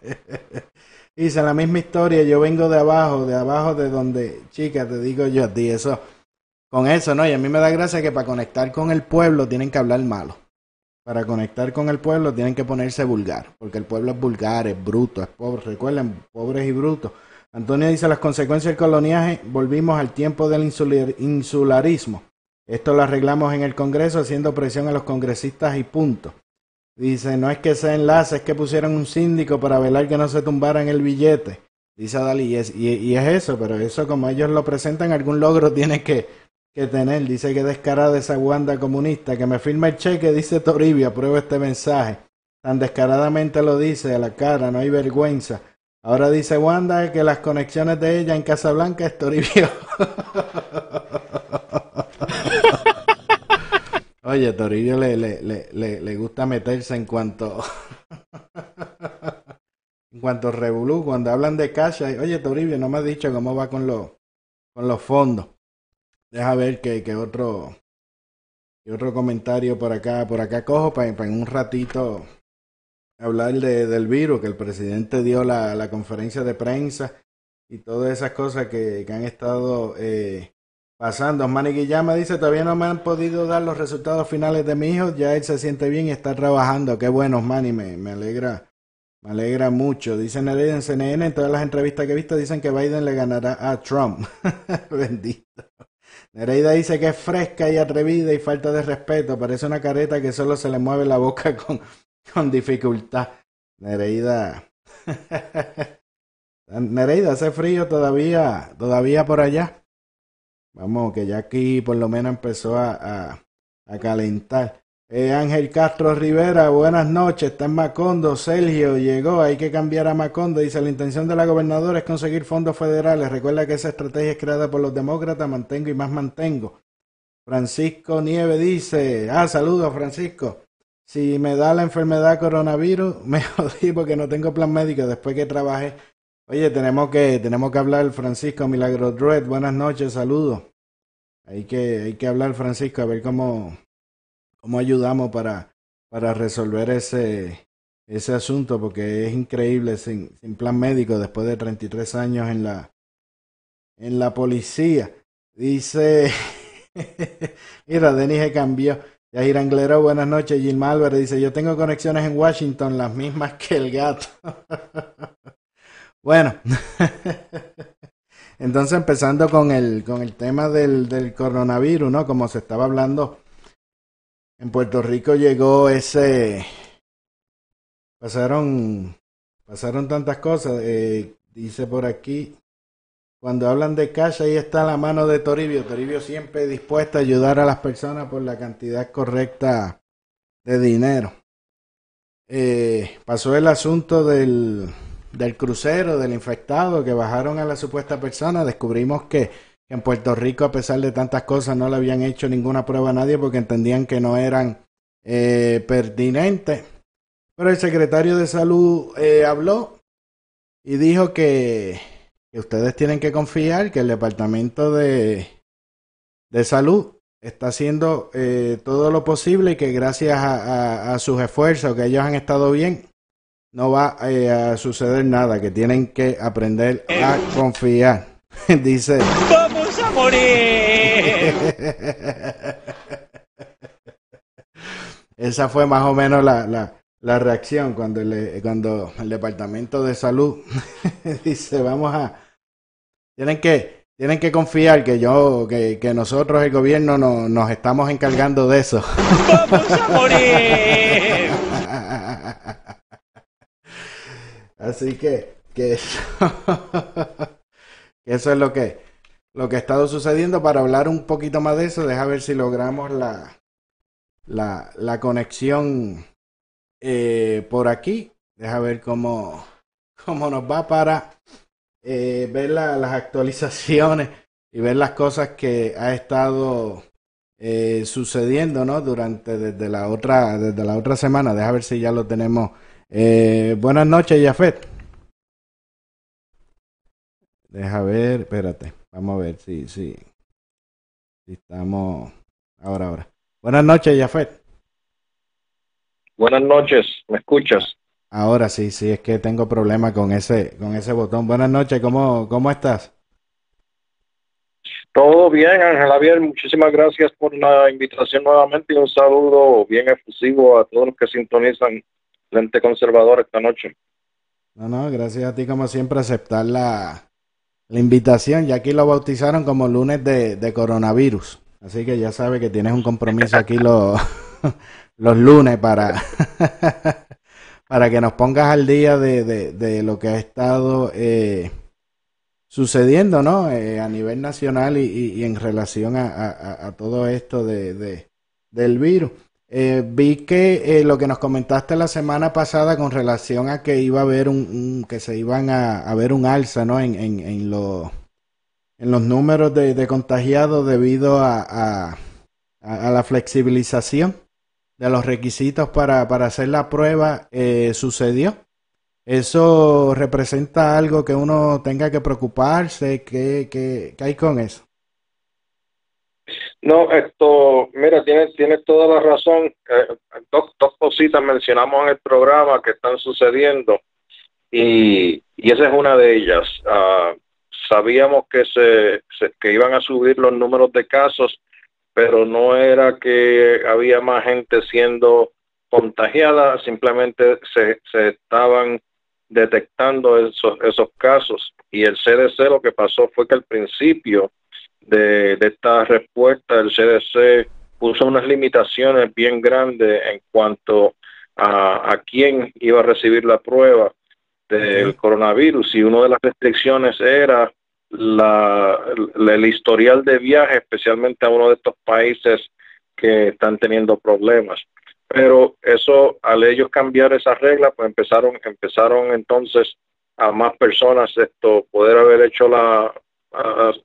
dice, la misma historia, yo vengo de abajo, de abajo de donde, chica, te digo yo a ti, eso con eso, ¿no? Y a mí me da gracia que para conectar con el pueblo tienen que hablar malo. Para conectar con el pueblo tienen que ponerse vulgar, porque el pueblo es vulgar, es bruto, es pobre. Recuerden, pobres y brutos. Antonio dice las consecuencias del coloniaje, volvimos al tiempo del insular, insularismo. Esto lo arreglamos en el Congreso haciendo presión a los congresistas y punto. Dice, no es que sea enlace, es que pusieron un síndico para velar que no se tumbaran el billete. Dice Dalí, y es, y es eso, pero eso como ellos lo presentan, algún logro tiene que, que tener. Dice que descarada esa Wanda comunista. Que me firma el cheque, dice Toribio. Aprueba este mensaje. Tan descaradamente lo dice a la cara, no hay vergüenza. Ahora dice Wanda que las conexiones de ella en Casablanca es Toribio. Oye, Toribio le, le, le, le, gusta meterse en cuanto. en cuanto revolú, cuando hablan de cash. Oye, Toribio, no me has dicho cómo va con, los con los fondos. Deja ver que, que otro otro comentario por acá. Por acá cojo para, en un ratito hablar de, del virus, que el presidente dio la, la conferencia de prensa y todas esas cosas que, que han estado eh, pasando. Manny Guillama dice, todavía no me han podido dar los resultados finales de mi hijo, ya él se siente bien y está trabajando. Qué bueno, Manny, me, alegra. Me alegra mucho. Dice Nereida en CNN, en todas las entrevistas que he visto, dicen que Biden le ganará a Trump. Bendito. Nereida dice que es fresca y atrevida y falta de respeto. Parece una careta que solo se le mueve la boca con, con dificultad. Nereida. Nereida, hace frío todavía, todavía por allá. Vamos, que ya aquí por lo menos empezó a, a, calentar. Eh, Ángel Castro Rivera, buenas noches, está en Macondo. Sergio llegó, hay que cambiar a Macondo. Dice, la intención de la gobernadora es conseguir fondos federales. Recuerda que esa estrategia es creada por los demócratas, mantengo y más mantengo. Francisco Nieve dice, ah, saludos Francisco. Si me da la enfermedad coronavirus, me jodí porque no tengo plan médico después que trabajé. Oye, tenemos que, tenemos que hablar, Francisco Milagro Dread, buenas noches, saludos. Hay que, hay que hablar, Francisco, a ver cómo, cómo ayudamos para, para resolver ese, ese asunto, porque es increíble sin, sin plan médico después de 33 años en la, en la policía. Dice, mira, Denis cambió. Yahir Anglero, buenas noches. Gilma Álvarez dice, yo tengo conexiones en Washington, las mismas que el gato. bueno, entonces empezando con el, con el tema del, del coronavirus, ¿no? Como se estaba hablando en Puerto Rico llegó ese pasaron pasaron tantas cosas eh, dice por aquí cuando hablan de cash ahí está la mano de Toribio Toribio siempre dispuesto a ayudar a las personas por la cantidad correcta de dinero eh, pasó el asunto del, del crucero, del infectado, que bajaron a la supuesta persona, descubrimos que en Puerto Rico, a pesar de tantas cosas, no le habían hecho ninguna prueba a nadie porque entendían que no eran eh, pertinentes. Pero el secretario de salud eh, habló y dijo que, ustedes tienen que confiar que el departamento de, de salud está haciendo eh, todo lo posible y que gracias a, sus esfuerzos, que ellos han estado bien, no va eh, a suceder nada, que tienen que aprender a confiar. Dice. ¡Vamos a morir! Esa fue más o menos la, la, la reacción cuando, cuando el Departamento de Salud dice, vamos a... Tienen que, tienen que confiar que yo, que, que nosotros, el gobierno, no, nos estamos encargando de eso. ¡Vamos a morir! Así que, que eso, es lo que, lo que ha estado sucediendo. Para hablar un poquito más de eso, deja ver si logramos la, la, la conexión eh, por aquí. Deja ver cómo, cómo nos va para eh, ver las actualizaciones y ver las cosas que ha estado eh, sucediendo, ¿no? Durante desde la otra desde la otra semana. Deja ver si ya lo tenemos eh, buenas noches, Jafet. Deja ver, espérate. Vamos a ver si, si, si estamos. Ahora, ahora. Buenas noches, Jafet. Buenas noches, ¿me escuchas? Ahora sí, sí, es que tengo problema con ese, con ese botón. Buenas noches, ¿cómo, cómo estás? Todo bien, Ángel Javier, muchísimas gracias por la invitación nuevamente y un saludo bien efusivo a todos los que sintonizan Lente Conservador esta noche. No, no, gracias a ti como siempre aceptar la, la invitación. Ya aquí lo bautizaron como lunes de, de coronavirus. Así que ya sabe que tienes un compromiso aquí los, los lunes para, para que nos pongas al día de, de, lo que ha estado eh, sucediendo ¿no? Eh, a nivel nacional y, en relación a, a, todo esto de, del virus. Eh, vi que eh, lo que nos comentaste la semana pasada con relación a que iba a haber un, que se iban a, ver un alza ¿no? en, los, números de, contagiados debido a, la flexibilización de los requisitos para, hacer la prueba eh, sucedió. ¿Eso representa algo que uno tenga que preocuparse? ¿Qué, qué, qué hay con eso? No, esto, mira, tienes, tienes toda la razón. Eh, dos, dos, cositas mencionamos en el programa que están sucediendo y, y esa es una de ellas. Uh, sabíamos que se, se, que iban a subir los números de casos, pero no era que había más gente siendo contagiada, simplemente se, se estaban detectando esos, esos casos y el CDC lo que pasó fue que al principio de, esta respuesta, el CDC puso unas limitaciones bien grandes en cuanto a, a quién iba a recibir la prueba del coronavirus y una de las restricciones era la, el historial de viaje, especialmente a uno de estos países que están teniendo problemas. Pero eso, al ellos cambiar esa regla, pues empezaron, empezaron entonces a más personas esto poder haber hecho la,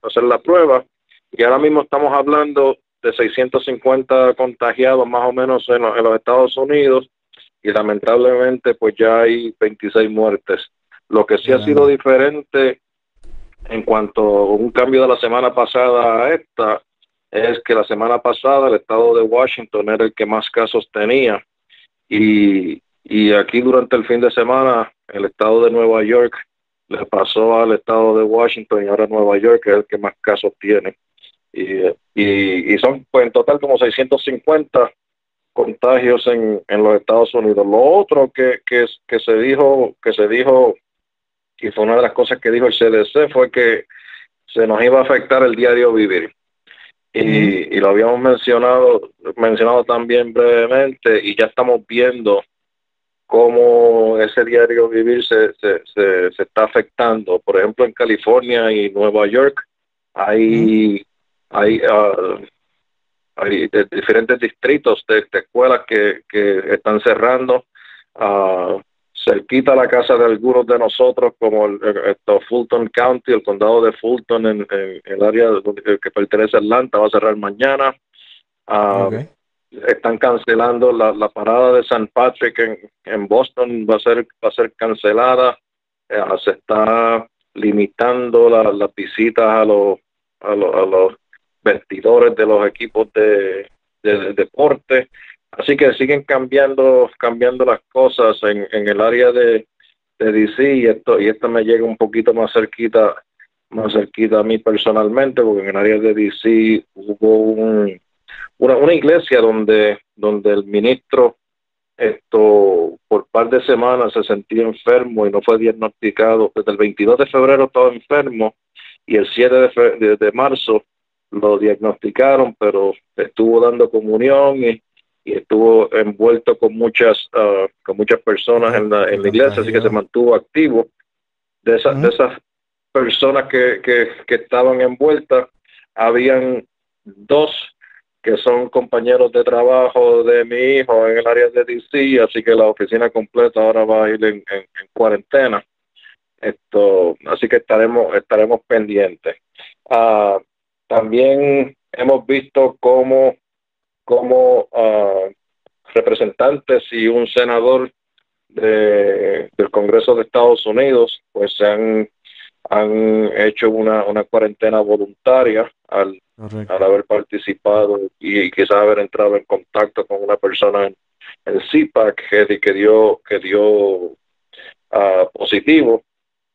hacer la prueba. Y ahora mismo estamos hablando de 650 contagiados más o menos en los, Estados Unidos y lamentablemente pues ya hay 26 muertes. Lo que sí ha sido diferente en cuanto a un cambio de la semana pasada a esta es que la semana pasada el estado de Washington era el que más casos tenía. Y, y aquí durante el fin de semana el estado de Nueva York le pasó al estado de Washington y ahora Nueva York es el que más casos tiene. Y, y, son pues en total como 650 contagios en, en los Estados Unidos. Lo otro que, que, que se dijo, que se dijo, y fue una de las cosas que dijo el CDC, fue que se nos iba a afectar el diario vivir. Y, y, lo habíamos mencionado, mencionado también brevemente, y ya estamos viendo cómo ese diario vivir se, se, se, está afectando. Por ejemplo, en California y Nueva York hay, hay, uh, hay diferentes distritos de, escuelas que, que están cerrando. ah, cerquita la casa de algunos de nosotros, como el, Fulton County, el condado de Fulton, en, el área que pertenece a Atlanta, va a cerrar mañana. Ah, están cancelando la, parada de San Patrick en, Boston, va a ser, va a ser cancelada. Eh, se está limitando las visitas a los, a, los, vestidores de los equipos de, de deporte. Así que siguen cambiando, cambiando las cosas en, en el área de, de DC y esto, y esto me llega un poquito más cerquita, más cerquita a mí personalmente, porque en el área de DC hubo un, una, una iglesia donde, donde el ministro esto por par de semanas se sentía enfermo y no fue diagnosticado. Desde el 22 de febrero estaba enfermo y el 7 de, de marzo lo diagnosticaron, pero estuvo dando comunión y y estuvo envuelto con muchas uh, con muchas personas en la, en la iglesia, así que se mantuvo activo. De esas, de esas personas que, que, que estaban envueltas, habían dos que son compañeros de trabajo de mi hijo en el área de DC, así que la oficina completa ahora va a ir en, en, cuarentena. Esto, así que estaremos estaremos pendientes. Uh, también hemos visto cómo como uh, representantes y un senador de, del Congreso de Estados Unidos, pues se han, han hecho una, una cuarentena voluntaria al, al haber participado y, quizás haber entrado en contacto con una persona en el CIPAC que, que dio, que dio uh, positivo.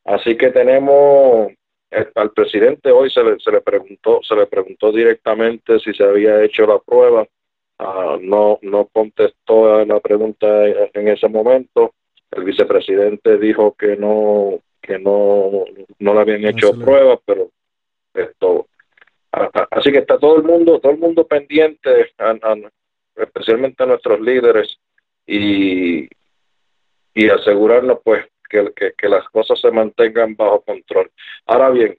Así que tenemos eh, al presidente hoy se le, se le preguntó se le preguntó directamente si se había hecho la prueba Ah, no, no contestó la pregunta en ese momento. El vicepresidente dijo que no, que no, no le habían hecho pruebas, pero esto, así que está todo el mundo, todo el mundo pendiente, especialmente a nuestros líderes y, y asegurarnos pues que, que, las cosas se mantengan bajo control. Ahora bien,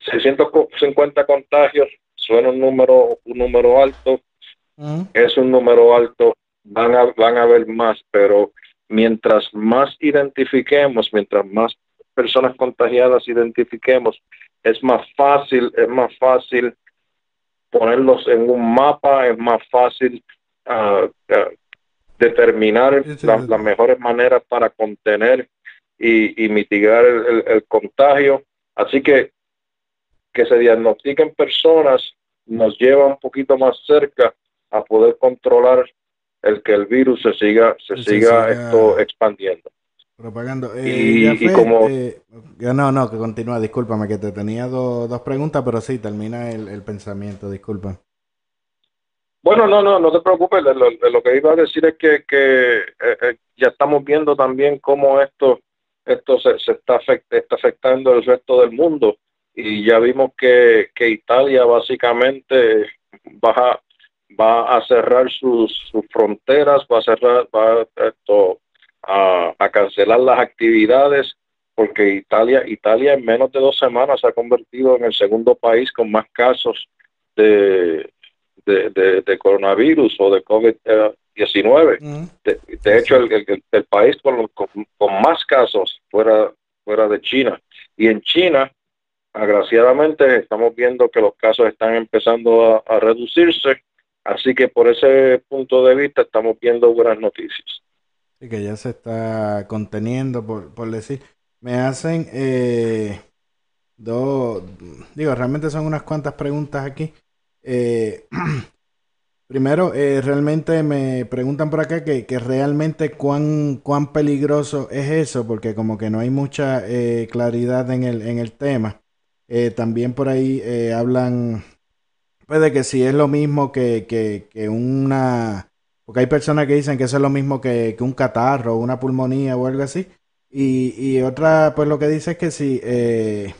650 contagios suena un número, un número alto, es un número alto, van a, van a haber más, pero mientras más identifiquemos, mientras más personas contagiadas identifiquemos, es más fácil, es más fácil ponerlos en un mapa, es más fácil uh, determinar las mejores maneras para contener y, mitigar el, el, contagio. Así que que se diagnostiquen personas nos lleva un poquito más cerca a poder controlar el que el virus se siga se, siga, esto expandiendo propagando. Eh, y, como eh, no no que continúa discúlpame que te tenía dos preguntas pero sí termina el, pensamiento disculpa. Bueno no no no te preocupes lo, que iba a decir es que, que eh, ya estamos viendo también cómo esto esto se, se está, está afectando el resto del mundo. Y ya vimos que, que Italia básicamente baja va a cerrar sus, fronteras, va a cerrar, va esto, a, a, cancelar las actividades, porque Italia, Italia en menos de dos semanas se ha convertido en el segundo país con más casos de, de, coronavirus o de COVID-19. Mm. De, hecho, el, el, país con, con, más casos fuera, fuera de China. Y en China, agraciadamente, estamos viendo que los casos están empezando a reducirse Así que por ese punto de vista estamos viendo buenas noticias. Sí, que ya se está conteniendo, por, por decir. Me hacen eh, dos, digo, realmente son unas cuantas preguntas aquí. Eh, primero, eh, realmente me preguntan por acá que, que, realmente cuán, cuán peligroso es eso, porque como que no hay mucha claridad en el, en el tema. también por ahí hablan Puede que si es lo mismo que, que, una... Porque hay personas que dicen que eso es lo mismo que, un catarro, una pulmonía o algo así. Y, y otra, pues lo que dice es que si... Eh,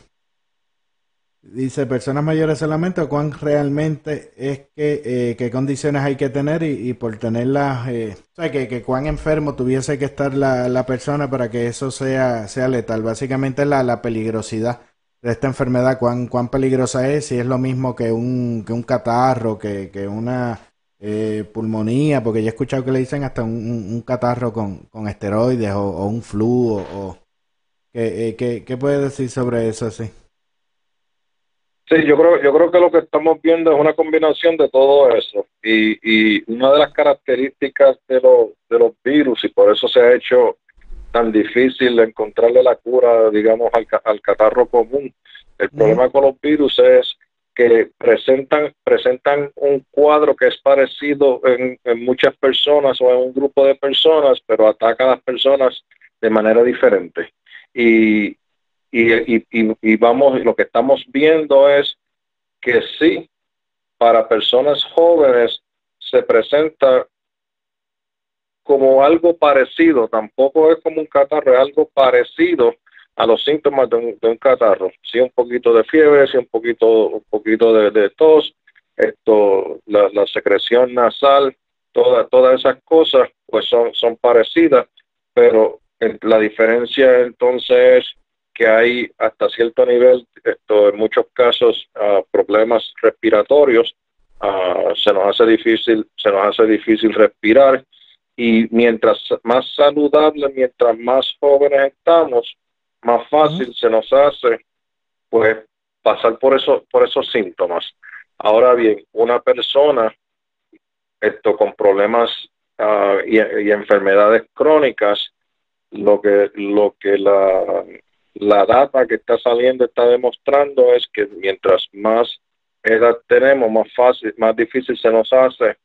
dice personas mayores solamente o cuán realmente es que eh, qué condiciones hay que tener y, por tenerlas, eh, o sea, que, que, cuán enfermo tuviese que estar la, la persona para que eso sea, sea letal. Básicamente la, la peligrosidad de esta enfermedad, cuán, cuán peligrosa es, si es lo mismo que un, que un catarro, que, que una eh, pulmonía, porque yo he escuchado que le dicen hasta un, catarro con, con esteroides o, un flu o... ¿qué, eh, ¿Qué puede decir sobre eso? Sí. Sí, yo creo, yo creo que lo que estamos viendo es una combinación de todo eso. Y, y una de las características de, los de los virus, y por eso se ha hecho tan difícil encontrarle la cura, digamos, al, al catarro común. El problema con los virus es que presentan, presentan un cuadro que es parecido en, muchas personas o en un grupo de personas, pero ataca a las personas de manera diferente. Y, y, y, y, vamos, lo que estamos viendo es que sí, para personas jóvenes se presenta como algo parecido, tampoco es como un catarro, es algo parecido a los síntomas de un, catarro. Sí, un poquito de fiebre, sí, un poquito, un poquito de, tos, esto, la, la, secreción nasal, todas todas esas cosas, pues son, son parecidas, pero la diferencia entonces es que hay hasta cierto nivel, esto, en muchos casos, uh, problemas respiratorios, uh, se nos hace difícil, se nos hace difícil respirar y mientras más saludable, mientras más jóvenes estamos, más fácil se nos hace, pues, pasar por eso, por esos síntomas. Ahora bien, una persona, esto con problemas uh, y, y enfermedades crónicas, lo que lo que la la data que está saliendo está demostrando es que mientras más edad tenemos, más fácil, más difícil se nos hace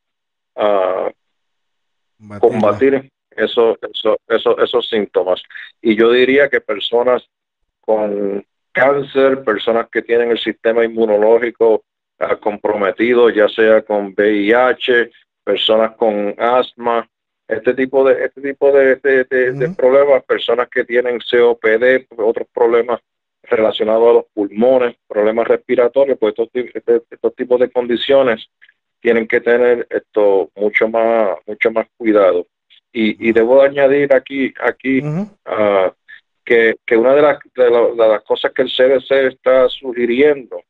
uh, combatir eso, eso, eso, esos síntomas. Y yo diría que personas con cáncer, personas que tienen el sistema inmunológico uh, comprometido, ya sea con VIH, personas con asma, este tipo de este tipo de, problemas, personas que tienen COPD, otros problemas relacionados a los pulmones, problemas respiratorios, pues estos, este, estos tipos de condiciones tienen que tener esto mucho más mucho más cuidado. Y, y debo añadir aquí aquí ah, que, que, una de las, de, las cosas que el CDC está sugiriendo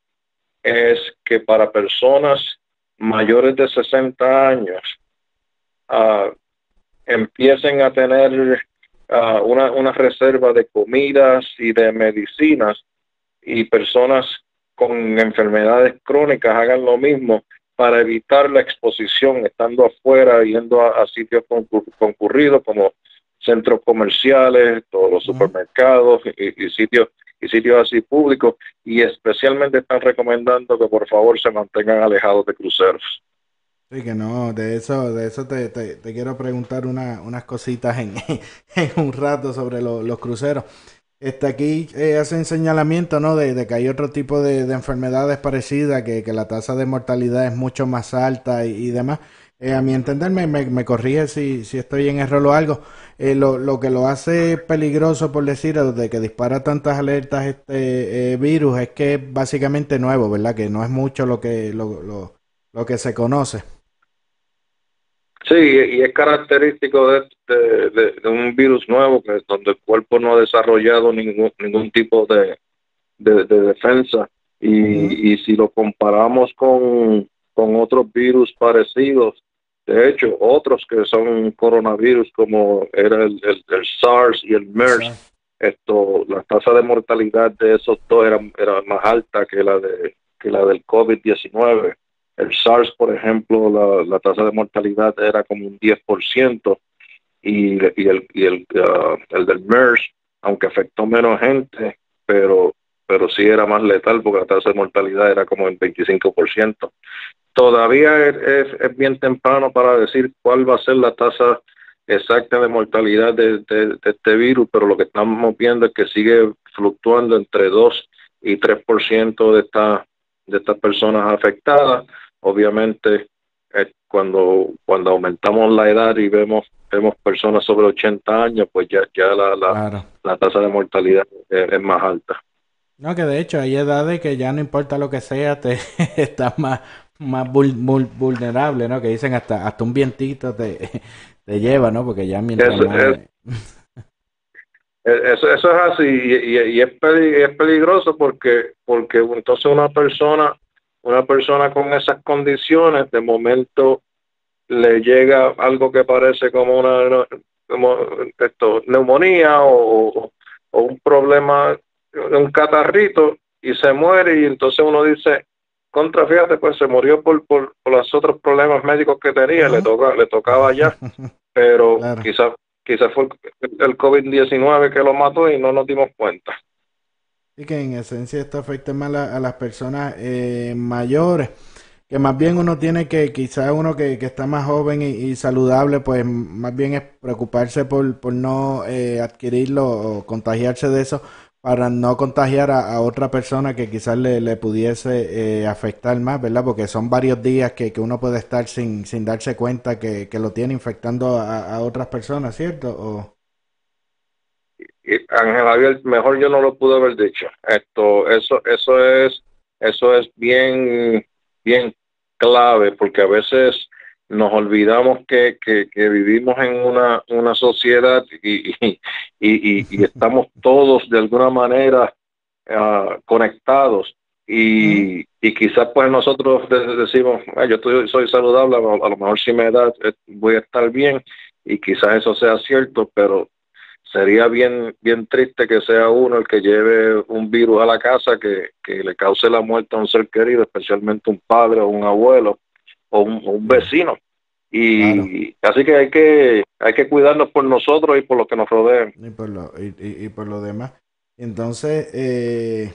es que para personas mayores de 60 años uh, empiecen a tener uh, una, una reserva de comidas y de medicinas y personas con enfermedades crónicas hagan lo mismo para evitar la exposición estando afuera, yendo a, sitios concurridos como centros comerciales, todos los supermercados y, sitios y sitios así públicos y especialmente están recomendando que por favor se mantengan alejados de cruceros. Sí, que no, de eso, de eso te, te, quiero preguntar una, unas cositas en, en un rato sobre los cruceros. Este, aquí eh, hacen señalamiento ¿no? de, que hay otro tipo de, enfermedades parecidas, que, que, la tasa de mortalidad es mucho más alta y, demás. Eh, a mi entender, me, me, corrige si, si, estoy en error o algo. Eh, lo, lo, que lo hace peligroso, por decir, de que dispara tantas alertas este eh, virus, es que es básicamente nuevo, ¿verdad? Que no es mucho lo que, lo, lo, lo que se conoce. Sí, y es característico de, de, un virus nuevo, que es donde el cuerpo no ha desarrollado ningún, ningún tipo de, de, defensa. Y, y si lo comparamos con, con otros virus parecidos, de hecho, otros que son coronavirus, como era el, el, SARS y el MERS, esto, la tasa de mortalidad de esos dos era, era más alta que la de que la del COVID-19. El SARS, por ejemplo, la, tasa de mortalidad era como un 10% y, y, el, uh, el del MERS, aunque afectó menos gente, pero, pero sí era más letal porque la tasa de mortalidad era como el 25%. Todavía es, es, bien temprano para decir cuál va a ser la tasa exacta de mortalidad de, de, este virus, pero lo que estamos viendo es que sigue fluctuando entre 2 y 3% de, esta, de estas personas afectadas obviamente eh, cuando cuando aumentamos la edad y vemos vemos personas sobre 80 años, pues ya, ya la, la, tasa de mortalidad es, más alta. No, que de hecho hay edades que ya no importa lo que sea, te estás más, más vulnerable, ¿no? Que dicen hasta, hasta un vientito te, te lleva, ¿no? Porque ya mientras eso, eso, es así y, y, es, es peligroso porque porque entonces una persona una persona con esas condiciones de momento le llega algo que parece como una como esto, neumonía o, o un problema, un catarrito y se muere y entonces uno dice, contra, fíjate, pues se murió por, por, los otros problemas médicos que tenía, le, toca, le tocaba ya, pero quizás quizás fue el COVID-19 que lo mató y no nos dimos cuenta. Y que en esencia esto afecta más a, las personas eh, mayores, que más bien uno tiene que, quizás uno que, está más joven y, saludable, pues más bien es preocuparse por, por no eh, adquirirlo o contagiarse de eso para no contagiar a, otra persona que quizás le, pudiese eh, afectar más, ¿verdad? Porque son varios días que, uno puede estar sin, sin darse cuenta que, lo tiene infectando a, otras personas, ¿cierto? O... Ángel Javier, mejor yo no lo pude haber dicho. Esto, eso, eso es, eso es bien, bien clave, porque a veces nos olvidamos que, que, vivimos en una, una sociedad y, y, y, estamos todos de alguna manera uh, conectados. Y, y quizás pues nosotros decimos, yo estoy, soy saludable, a lo mejor si me da eh, voy a estar bien y quizás eso sea cierto, pero sería bien bien triste que sea uno el que lleve un virus a la casa que, que le cause la muerte a un ser querido, especialmente un padre o un abuelo o un, vecino. Y así que hay que hay que cuidarnos por nosotros y por lo que nos rodean. Y por lo, y, por lo demás. Entonces, eh,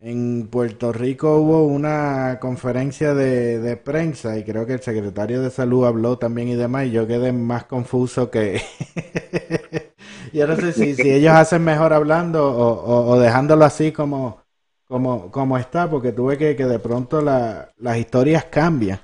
en Puerto Rico hubo una conferencia de, de, prensa y creo que el secretario de salud habló también y demás y yo quedé más confuso que... yo no sé si, si ellos hacen mejor hablando o, o, dejándolo así como, como, como está, porque tuve que, que de pronto la, las historias cambian.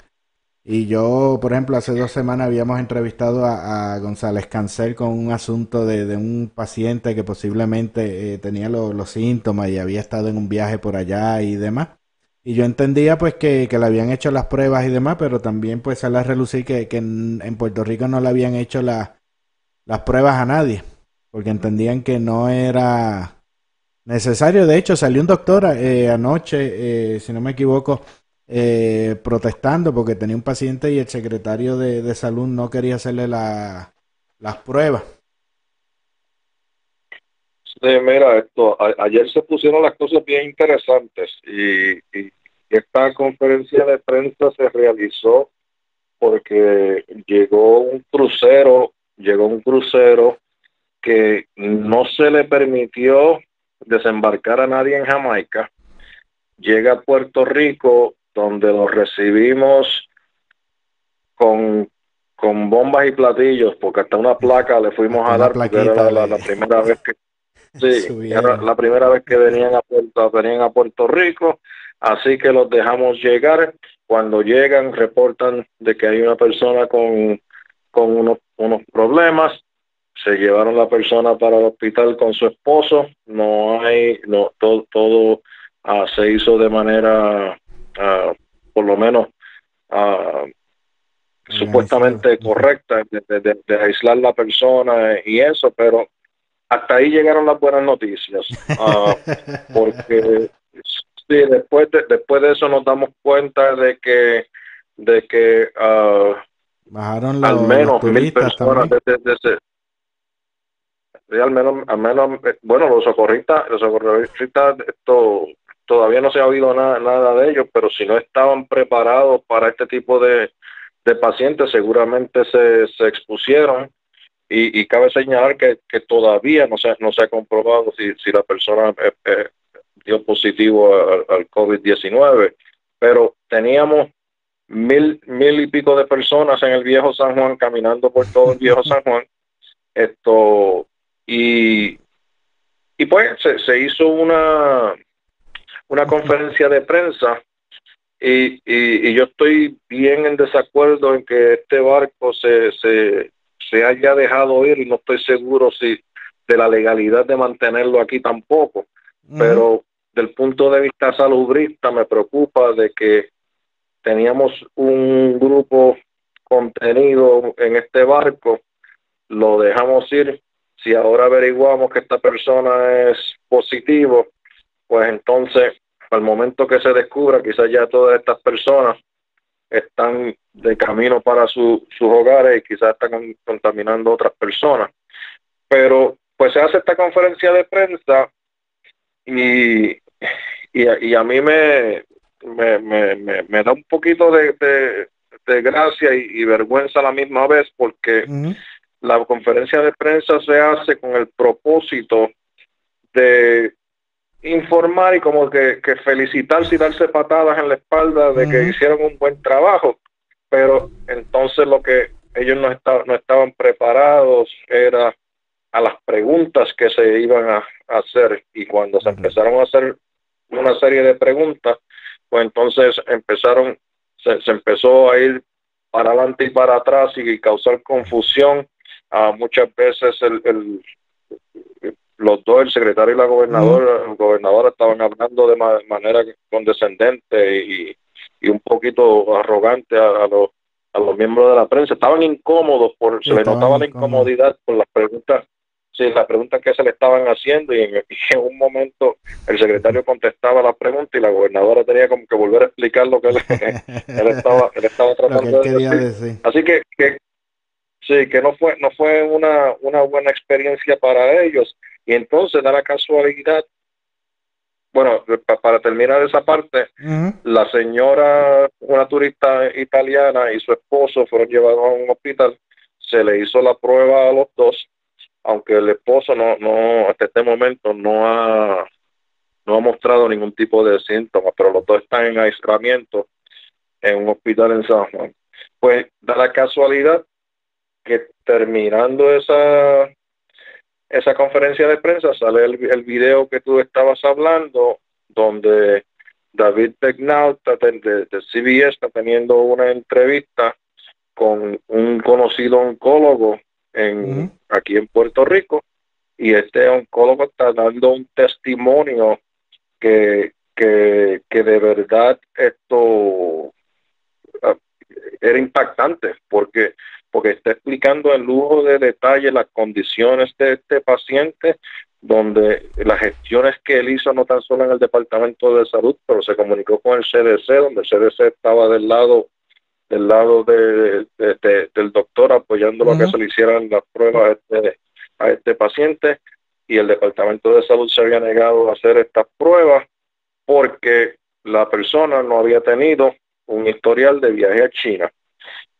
Y yo, por ejemplo, hace dos semanas habíamos entrevistado a, González Cancel con un asunto de, un paciente que posiblemente eh, tenía los síntomas y había estado en un viaje por allá y demás. Y yo entendía pues que, le habían hecho las pruebas y demás, pero también pues sale a relucir que, en, Puerto Rico no le habían hecho las pruebas a nadie, porque entendían que no era necesario. De hecho, salió un doctor eh, anoche, eh, si no me equivoco, eh, protestando porque tenía un paciente y el secretario de, salud no quería hacerle la, las pruebas. Sí, mira, esto, ayer se pusieron las cosas bien interesantes y, esta conferencia de prensa se realizó porque llegó un crucero, llegó un crucero que no se le permitió desembarcar a nadie en Jamaica, llega a Puerto Rico donde los recibimos con, con bombas y platillos, porque hasta una placa le fuimos a dar, porque era la, primera vez que sí, era la primera vez que venían a Puerto, venían a Puerto Rico, así que los dejamos llegar. Cuando llegan, reportan de que hay una persona con, con unos, unos problemas, se llevaron la persona para el hospital con su esposo, no hay, no, todo, todo ah, se hizo de manera por lo menos supuestamente correcta de, aislar la persona y eso, pero hasta ahí llegaron las buenas noticias, ah, porque sí, después de, después de eso nos damos cuenta de que de que uh, bajaron al menos mil personas desde, al menos al menos eh, bueno los socorristas los socorristas esto todavía no se ha oído nada, nada de ellos, pero si no estaban preparados para este tipo de, pacientes, seguramente se, se expusieron. Y, cabe señalar que, todavía no se, no se ha comprobado si, si la persona eh, eh, dio positivo al, COVID-19, pero teníamos mil, mil y pico de personas en el viejo San Juan caminando por todo el viejo San Juan. Esto, y, y pues se hizo una, una conferencia de prensa y, y, yo estoy bien en desacuerdo en que este barco se, se, se haya dejado ir y no estoy seguro si de la legalidad de mantenerlo aquí tampoco, pero del punto de vista salubrista me preocupa de que teníamos un grupo contenido en este barco, lo dejamos ir, si ahora averiguamos que esta persona es positivo, pues entonces al momento que se descubra, quizás ya todas estas personas están de camino para su, sus hogares y quizás están contaminando a otras personas. Pero pues se hace esta conferencia de prensa y, y, a mí me, me, me, me, da un poquito de, de, gracia y, vergüenza a la misma vez porque la conferencia de prensa se hace con el propósito de informar y como que, que felicitarse y darse patadas en la espalda de que hicieron un buen trabajo, pero entonces lo que ellos no, estaban no estaban preparados era a las preguntas que se iban a, hacer. Y cuando se empezaron a hacer una serie de preguntas, pues entonces empezaron, se, empezó a ir para adelante y para atrás y causar confusión. a muchas veces el, los dos, el secretario y la gobernadora, gobernadora estaban hablando de manera condescendente y, un poquito arrogante a, los, a los miembros de la prensa. Estaban incómodos, por, se les notaba la incomodidad por las preguntas sí, las preguntas que se le estaban haciendo y en, un momento el secretario contestaba la pregunta y la gobernadora tenía como que volver a explicar lo que él, estaba, él estaba tratando de decir. Así que, que sí, que no fue, no fue una, una buena experiencia para ellos y entonces da la casualidad bueno, para terminar esa parte, la señora, una turista italiana y su esposo fueron llevados a un hospital, se le hizo la prueba a los dos aunque el esposo no, no, hasta este momento no ha, no ha mostrado ningún tipo de síntomas, pero los dos están en aislamiento en un hospital en San Juan. Pues da la casualidad que terminando esa esa conferencia de prensa sale el, el video que tú estabas hablando donde David de, de CBS está teniendo una entrevista con un conocido oncólogo en, aquí en Puerto Rico y este oncólogo está dando un testimonio que, que, que de verdad esto ah, era impactante porque porque está explicando en lujo de detalle las condiciones de este paciente, donde las gestiones que él hizo no tan solo en el Departamento de Salud, pero se comunicó con el CDC, donde el CDC estaba del lado del lado de, del doctor apoyando lo que se le hicieran las pruebas a este, a este paciente y el Departamento de Salud se había negado a hacer estas pruebas porque la persona no había tenido un historial de viaje a China.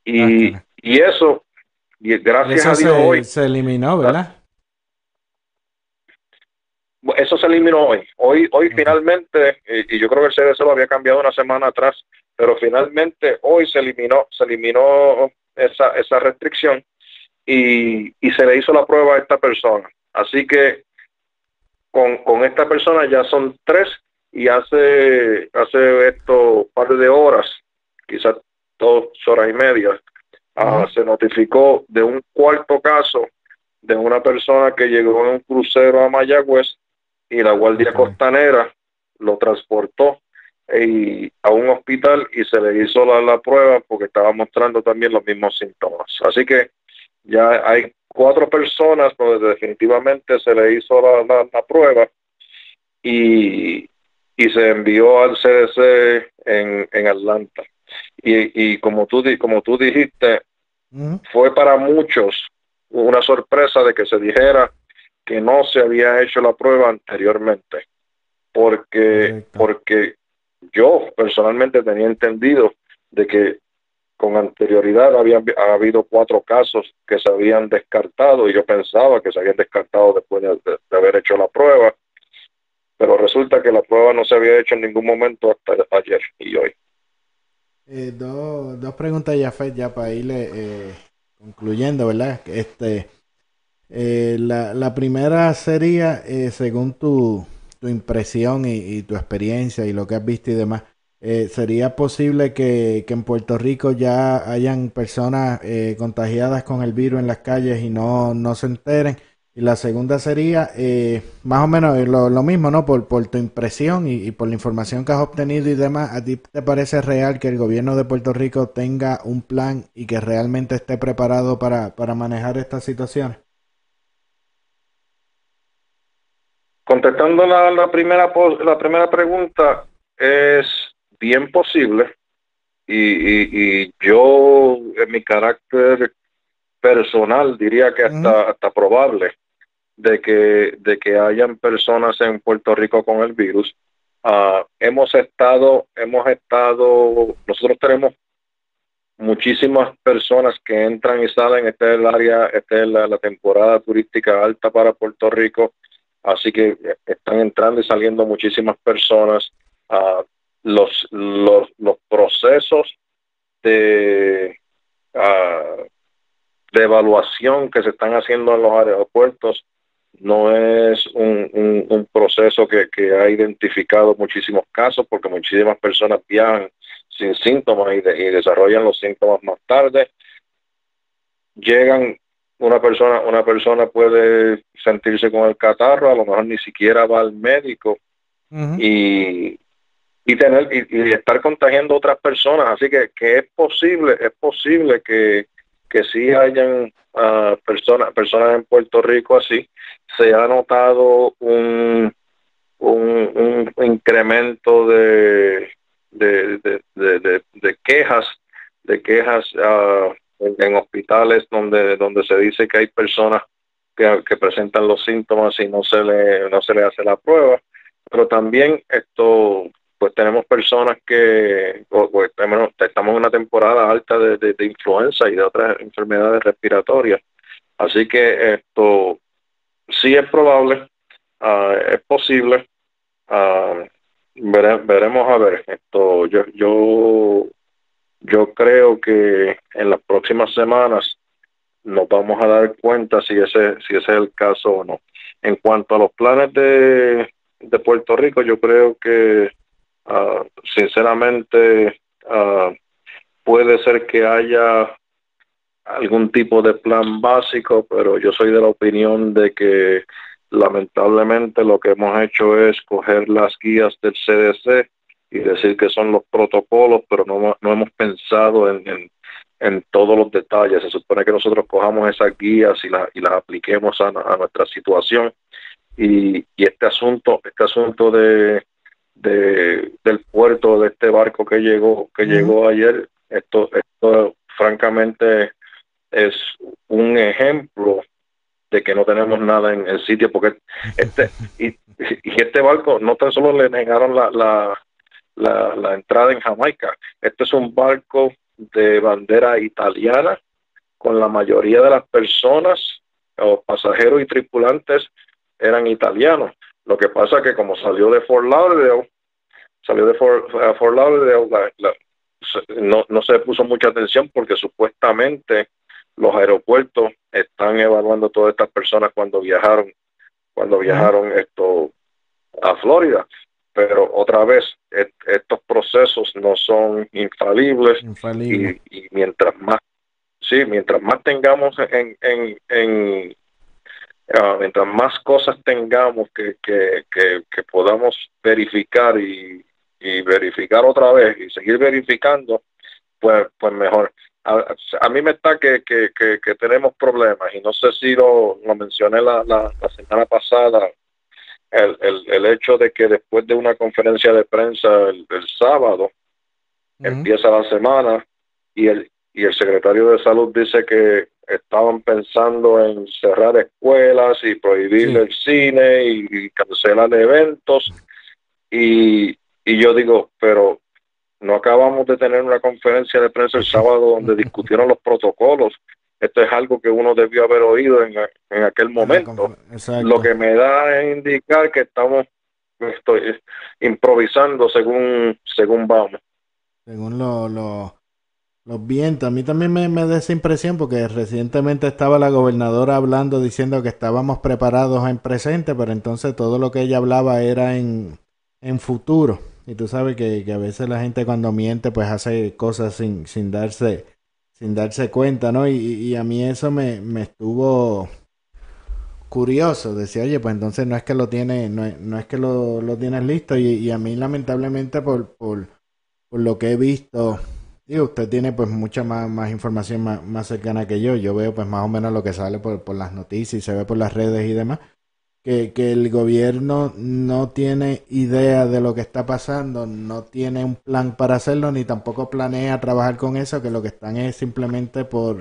Y, ah, y eso, y gracias a Dios se, hoy... Se eliminó, ¿verdad? Eso se eliminó hoy. Hoy, hoy finalmente, y, yo creo que el CDC lo había cambiado una semana atrás, pero finalmente hoy se eliminó, se eliminó esa, esa restricción y, y se le hizo la prueba a esta persona. Así que con, con esta persona ya son tres y hace, hace esto par de horas, quizás dos horas y media, ah, se notificó de un cuarto caso de una persona que llegó en un crucero a Mayagüez y la Guardia Costanera lo transportó y a un hospital y se le hizo la, prueba porque estaba mostrando también los mismos síntomas. Así que ya hay cuatro personas donde definitivamente se le hizo la, la, prueba y, y, se envió al CDC en, en Atlanta. Y, y como, tú, como tú dijiste, fue para muchos una sorpresa de que se dijera que no se había hecho la prueba anteriormente, porque, porque yo personalmente tenía entendido de que con anterioridad había habido cuatro casos que se habían descartado y yo pensaba que se habían descartado después de, haber hecho la prueba, pero resulta que la prueba no se había hecho en ningún momento hasta ayer y hoy. Eh, dos, dos preguntas ya, ya para irle eh, concluyendo, ¿verdad? Este, eh, la, la, primera sería, eh, según tu, tu impresión y, tu experiencia y lo que has visto y demás, ¿sería posible que, en Puerto Rico ya hayan personas contagiadas con el virus en las calles y no, no se enteren? Y la segunda sería, más o menos lo, lo, mismo, ¿no? Por, por tu impresión y, y, por la información que has obtenido y demás, ¿a ti te parece real que el gobierno de Puerto Rico tenga un plan y que realmente esté preparado para, para manejar estas situaciones? Contestando la, la, primera, la primera pregunta, es bien posible y, y, yo, en mi carácter personal, diría que hasta, hasta probable de que, de que hayan personas en Puerto Rico con el virus. Ah, hemos estado, hemos estado, nosotros tenemos muchísimas personas que entran y salen. Esta es el área, esta es la, temporada turística alta para Puerto Rico, así que están entrando y saliendo muchísimas personas. Uh, los, los, los procesos de, uh, de evaluación que se están haciendo en los aeropuertos no es un, un, proceso que, que, ha identificado muchísimos casos porque muchísimas personas viajan sin síntomas y, desarrollan los síntomas más tarde. Llegan, una persona, una persona puede sentirse con el catarro, a lo mejor ni siquiera va al médico y, y tener y, estar contagiando a otras personas. Así que, que es posible, es posible que, que sí hayan uh, personas, personas en Puerto Rico así. Se ha notado un, un, incremento de, de, de, de, quejas, de quejas uh, en, hospitales donde, donde se dice que hay personas que, que, presentan los síntomas y no se le, no se le hace la prueba. Pero también esto, pues tenemos personas que, pues, estamos en una temporada alta de, de, influenza y de otras enfermedades respiratorias. Así que esto sí es probable, uh, es posible, uh, veremos a ver. Esto yo yo yo creo que en las próximas semanas nos vamos a dar cuenta si ese si ese es el caso o no. En cuanto a los planes de, de Puerto Rico yo creo que uh, sinceramente uh, puede ser que haya algún tipo de plan básico pero yo soy de la opinión de que lamentablemente lo que hemos hecho es coger las guías del CDC y decir que son los protocolos, pero no, no hemos pensado en, en, todos los detalles. Se supone que nosotros cojamos esas guías y, la, y las apliquemos a, nuestra situación. Y, y, este asunto, este asunto de, de, del puerto de este barco que llegó, que llegó ayer, esto, esto francamente es un ejemplo de que no tenemos nada en el sitio, porque este, y, y este barco no tan solo le negaron la, la, la, entrada en Jamaica, este es un barco de bandera italiana, con la mayoría de las personas, o pasajeros y tripulantes, eran italianos. Lo que pasa que como salió de Fort Lauderdale, salió de Fort, uh, Fort Lauderdale, no, no se puso mucha atención porque supuestamente los aeropuertos están evaluando todas estas personas cuando viajaron, cuando viajaron esto a Florida. Pero otra vez, estos procesos no son infalibles Y, mientras más, sí, mientras más tengamos en, en, en ah, mientras más cosas tengamos que, que, que, podamos verificar y, y verificar otra vez y seguir verificando, pues, pues mejor. A, mí me está que, que, que, tenemos problemas y no sé si lo, lo mencioné la, la, semana pasada, el, el, el, hecho de que después de una conferencia de prensa el, sábado, empieza la semana y el, y el secretario de salud dice que estaban pensando en cerrar escuelas y prohibir el cine y, cancelar eventos y, y yo digo, pero no acabamos de tener una conferencia de prensa el sábado donde discutieron los protocolos. Esto es algo que uno debió haber oído en, en aquel momento. Lo que me da es indicar que estamos estoy improvisando según según vamos. Según lo, lo, los vientos. A mí también me, me, da esa impresión porque recientemente estaba la gobernadora hablando diciendo que estábamos preparados en presente, pero entonces todo lo que ella hablaba era en, en futuro. Y tú sabes que, a veces la gente cuando miente pues hace cosas sin, sin darse sin darse cuenta, ¿no? Y, a mí eso me, me, estuvo curioso. Decía, oye, pues entonces no es que lo tiene, no es, no es que lo, lo tienes listo. Y, a mí lamentablemente por, por, por, lo que he visto, digo, usted tiene pues mucha más, más información más, más, cercana que yo. Yo veo pues más o menos lo que sale por, por las noticias y se ve por las redes y demás. que, que el gobierno no tiene idea de lo que está pasando, no tiene un plan para hacerlo, ni tampoco planea trabajar con eso, que lo que están es simplemente por,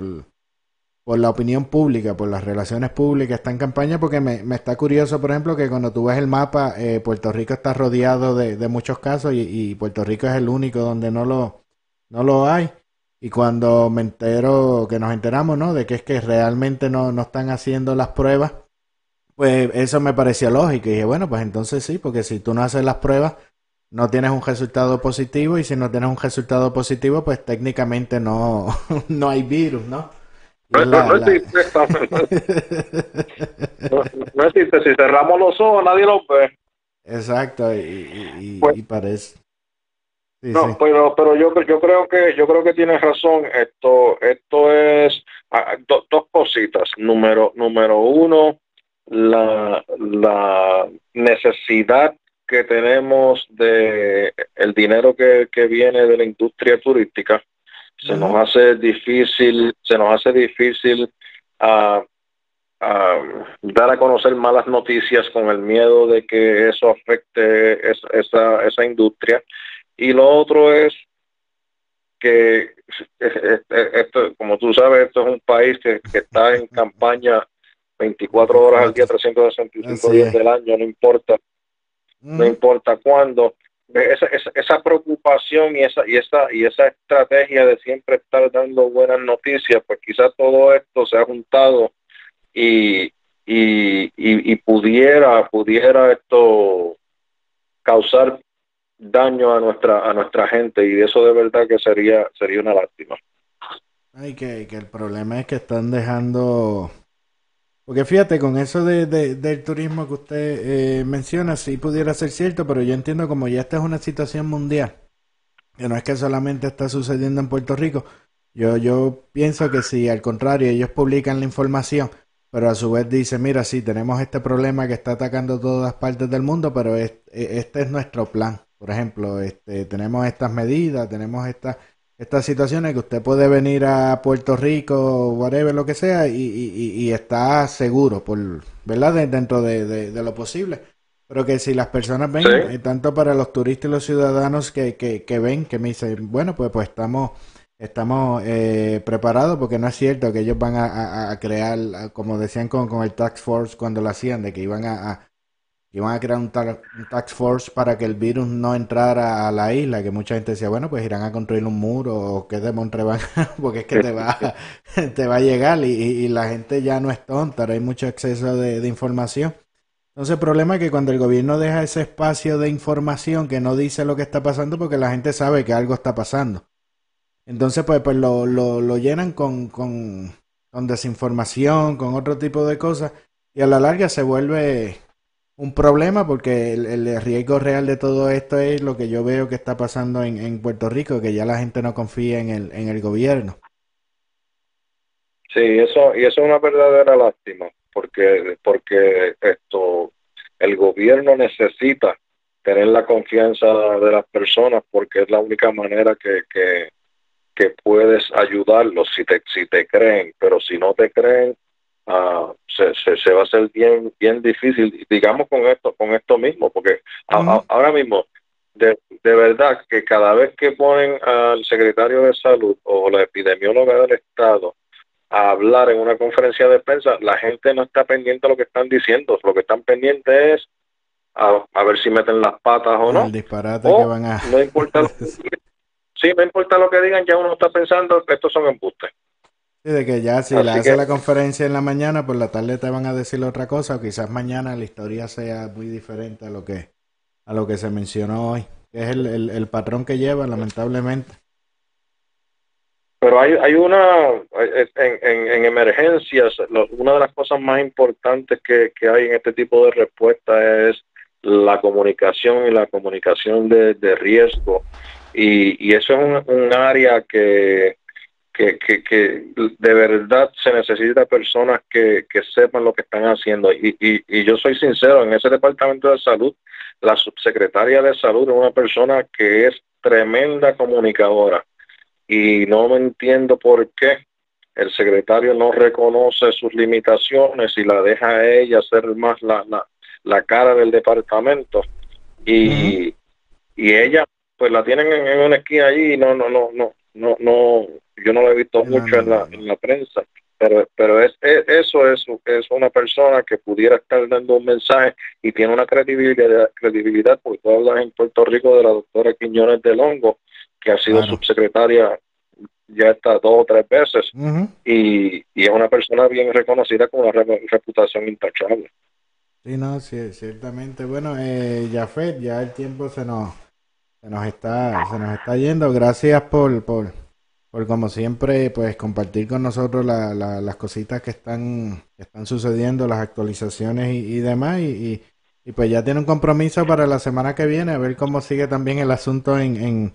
por la opinión pública, por las relaciones públicas, está en campaña, porque me, me está curioso, por ejemplo, que cuando tú ves el mapa, eh, Puerto Rico está rodeado de, de muchos casos y, y, Puerto Rico es el único donde no lo, no lo hay. Y cuando me entero, que nos enteramos, ¿no? De que es que realmente no, no están haciendo las pruebas, pues eso me parecía lógico. Y dije, bueno, pues entonces sí, porque si tú no haces las pruebas, no tienes un resultado positivo. Y si no tienes un resultado positivo, pues técnicamente no, no hay virus, ¿no? No, la, no, existe, no, existe, si cerramos los ojos nadie lo ve. Exacto, y, y, pues, y parece. Sí, no, sí. pero pero yo yo creo que yo creo que tienes razón. Esto esto es ah, do, dos cositas. Número número uno, la, la necesidad que tenemos de el dinero que, que viene de la industria turística se uh -huh. nos hace difícil se nos hace difícil uh, uh, dar a conocer malas noticias con el miedo de que eso afecte esa industria y lo otro es que esto, como tú sabes esto es un país que, que está en campaña 24 horas al día, 365 días del año, no importa, mm. no importa cuándo. Esa, esa, esa, preocupación y esa, y esa, y esa estrategia de siempre estar dando buenas noticias, pues quizás todo esto se ha juntado y, y, y, y pudiera, pudiera esto causar daño a nuestra, a nuestra gente, y eso de verdad que sería, sería una lástima. Ay, que, que el problema es que están dejando porque fíjate, con eso de, de, del turismo que usted eh, menciona, sí pudiera ser cierto, pero yo entiendo como ya esta es una situación mundial, que no es que solamente está sucediendo en Puerto Rico. Yo, yo pienso que si al contrario ellos publican la información, pero a su vez dicen, mira, sí, tenemos este problema que está atacando todas partes del mundo, pero este, este es nuestro plan. Por ejemplo, este, tenemos estas medidas, tenemos estas estas situaciones que usted puede venir a Puerto Rico, whatever, lo que sea, y, y, y está seguro, por, ¿verdad? De, dentro de, de, de, lo posible. Pero que si las personas ven, sí. eh, tanto para los turistas y los ciudadanos que, que, que, ven, que me dicen, bueno, pues, pues estamos, estamos eh, preparados, porque no es cierto que ellos van a, a, a crear, como decían con, con, el Tax Force cuando lo hacían, de que iban a, iban a crear un, ta un, tax force para que el virus no entrara a la isla, que mucha gente decía, bueno, pues irán a construir un muro o que de van, porque es que te va, te va a llegar y, la gente ya no es tonta, hay mucho exceso de, de, información. Entonces el problema es que cuando el gobierno deja ese espacio de información que no dice lo que está pasando porque la gente sabe que algo está pasando. Entonces pues, pues lo, lo, lo llenan con, con, con desinformación, con otro tipo de cosas y a la larga se vuelve un problema porque el, riesgo real de todo esto es lo que yo veo que está pasando en, en, Puerto Rico, que ya la gente no confía en el, en el gobierno. Sí, eso y eso es una verdadera lástima, porque porque esto el gobierno necesita tener la confianza de las personas porque es la única manera que, que, que puedes ayudarlos si te si te creen, pero si no te creen uh, se, se, se, va a hacer bien bien difícil digamos con esto con esto mismo porque uh -huh. a, ahora mismo de, de, verdad que cada vez que ponen al secretario de salud o la epidemióloga del estado a hablar en una conferencia de prensa la gente no está pendiente a lo que están diciendo. Lo que están pendientes es a, a ver si meten las patas o no. el disparate o, que van a no importa sí no importa lo que digan ya uno está pensando que estos son embustes de que ya si Así le hace que... la conferencia en la mañana, por la tarde te van a decir otra cosa, o quizás mañana la historia sea muy diferente a lo que a lo que se mencionó hoy, que es el, el, el patrón que lleva, lamentablemente. Pero hay, hay una, en, en, en emergencias, lo, una de las cosas más importantes que, que hay en este tipo de respuesta es la comunicación y la comunicación de, de riesgo. Y, y eso es un, un área que, que, que, que de verdad se necesita personas que, que sepan lo que están haciendo. Y, y, y yo soy sincero, en ese departamento de salud, la subsecretaria de salud es una persona que es tremenda comunicadora. Y no me entiendo por qué el secretario no reconoce sus limitaciones y la deja a ella ser más la, la, la cara del departamento y, y ella pues la tienen en, una esquina allí y no no no no no no yo no lo he visto mucho en la en la prensa pero pero es, eso es es una persona que pudiera estar dando un mensaje y tiene una credibilidad credibilidad porque tú hablas en Puerto Rico de la doctora Quiñones de Longo que ha sido subsecretaria ya está dos o tres veces y, y, es una persona bien reconocida con una reputación intachable. Sí, no, sí, ciertamente. Bueno, eh, Jafet, ya el tiempo se nos, se nos está, se nos está yendo. Gracias por, por, por como siempre, pues compartir con nosotros la, las cositas que están, que están sucediendo, las actualizaciones y, demás. Y, y, pues ya tiene un compromiso para la semana que viene, a ver cómo sigue también el asunto en, en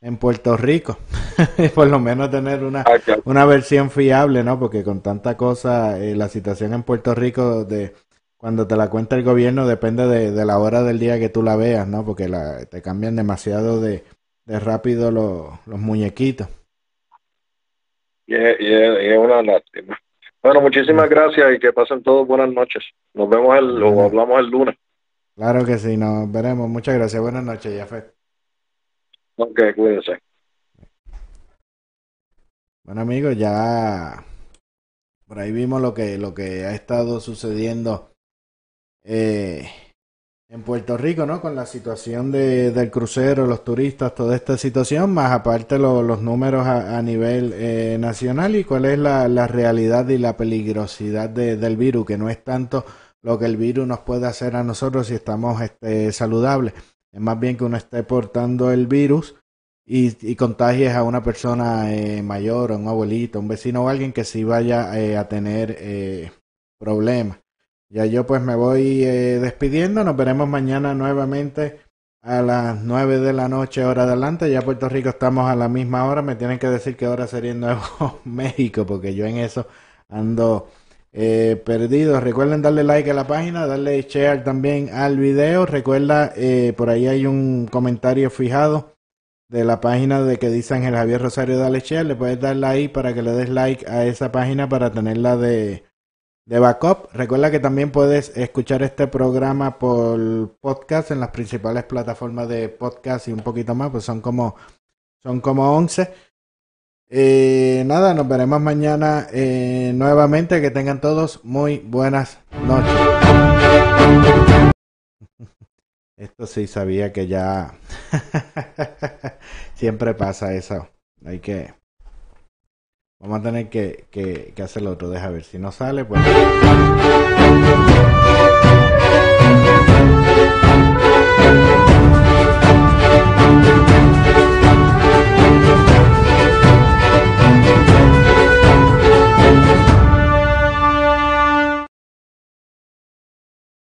en Puerto Rico. Por lo menos tener una, ah, una versión fiable, ¿no? Porque con tanta cosa, eh, la situación en Puerto Rico, de cuando te la cuenta el gobierno, depende de, la hora del día que tú la veas, ¿no? Porque la, te cambian demasiado de, rápido los muñequitos. Y es, una lástima. Bueno, muchísimas gracias y que pasen todos buenas noches. Nos vemos el, o hablamos el lunes. Claro que sí, nos veremos. Muchas gracias. Buenas noches, Jafet. Ok, cuídense. Bueno amigos, ya por ahí vimos lo que, lo que ha estado sucediendo eh, en Puerto Rico, ¿no? Con la situación de, del crucero, los turistas, toda esta situación, más aparte los números a, nivel eh, nacional y cuál es la, realidad y la peligrosidad del virus, que no es tanto lo que el virus nos puede hacer a nosotros si estamos este, saludables, es más bien que uno esté portando el virus y, contagies a una persona eh, mayor, a un abuelito, un vecino o alguien que sí vaya eh, a tener eh, problemas. Ya yo pues me voy despidiendo, nos veremos mañana nuevamente a las 9 de la noche hora adelante, ya Puerto Rico estamos a la misma hora, me tienen que decir qué hora sería en Nuevo México, porque yo en eso ando eh, perdidos. Recuerden darle like a la página, darle share también al video. Recuerda, eh, por ahí hay un comentario fijado de la página de que dice Ángel Javier Rosario, dale share. Le puedes darle ahí para que le des like a esa página para tenerla de, de backup. Recuerda que también puedes escuchar este programa por podcast en las principales plataformas de podcast y un poquito más, pues son como, son como 11. Eh, nada, nos veremos mañana eh, nuevamente. Que tengan todos muy buenas noches. Esto sí sabía que ya siempre pasa eso. Hay que... Vamos a tener que, que, que hacer lo otro. Deja ver si no sale. Pues...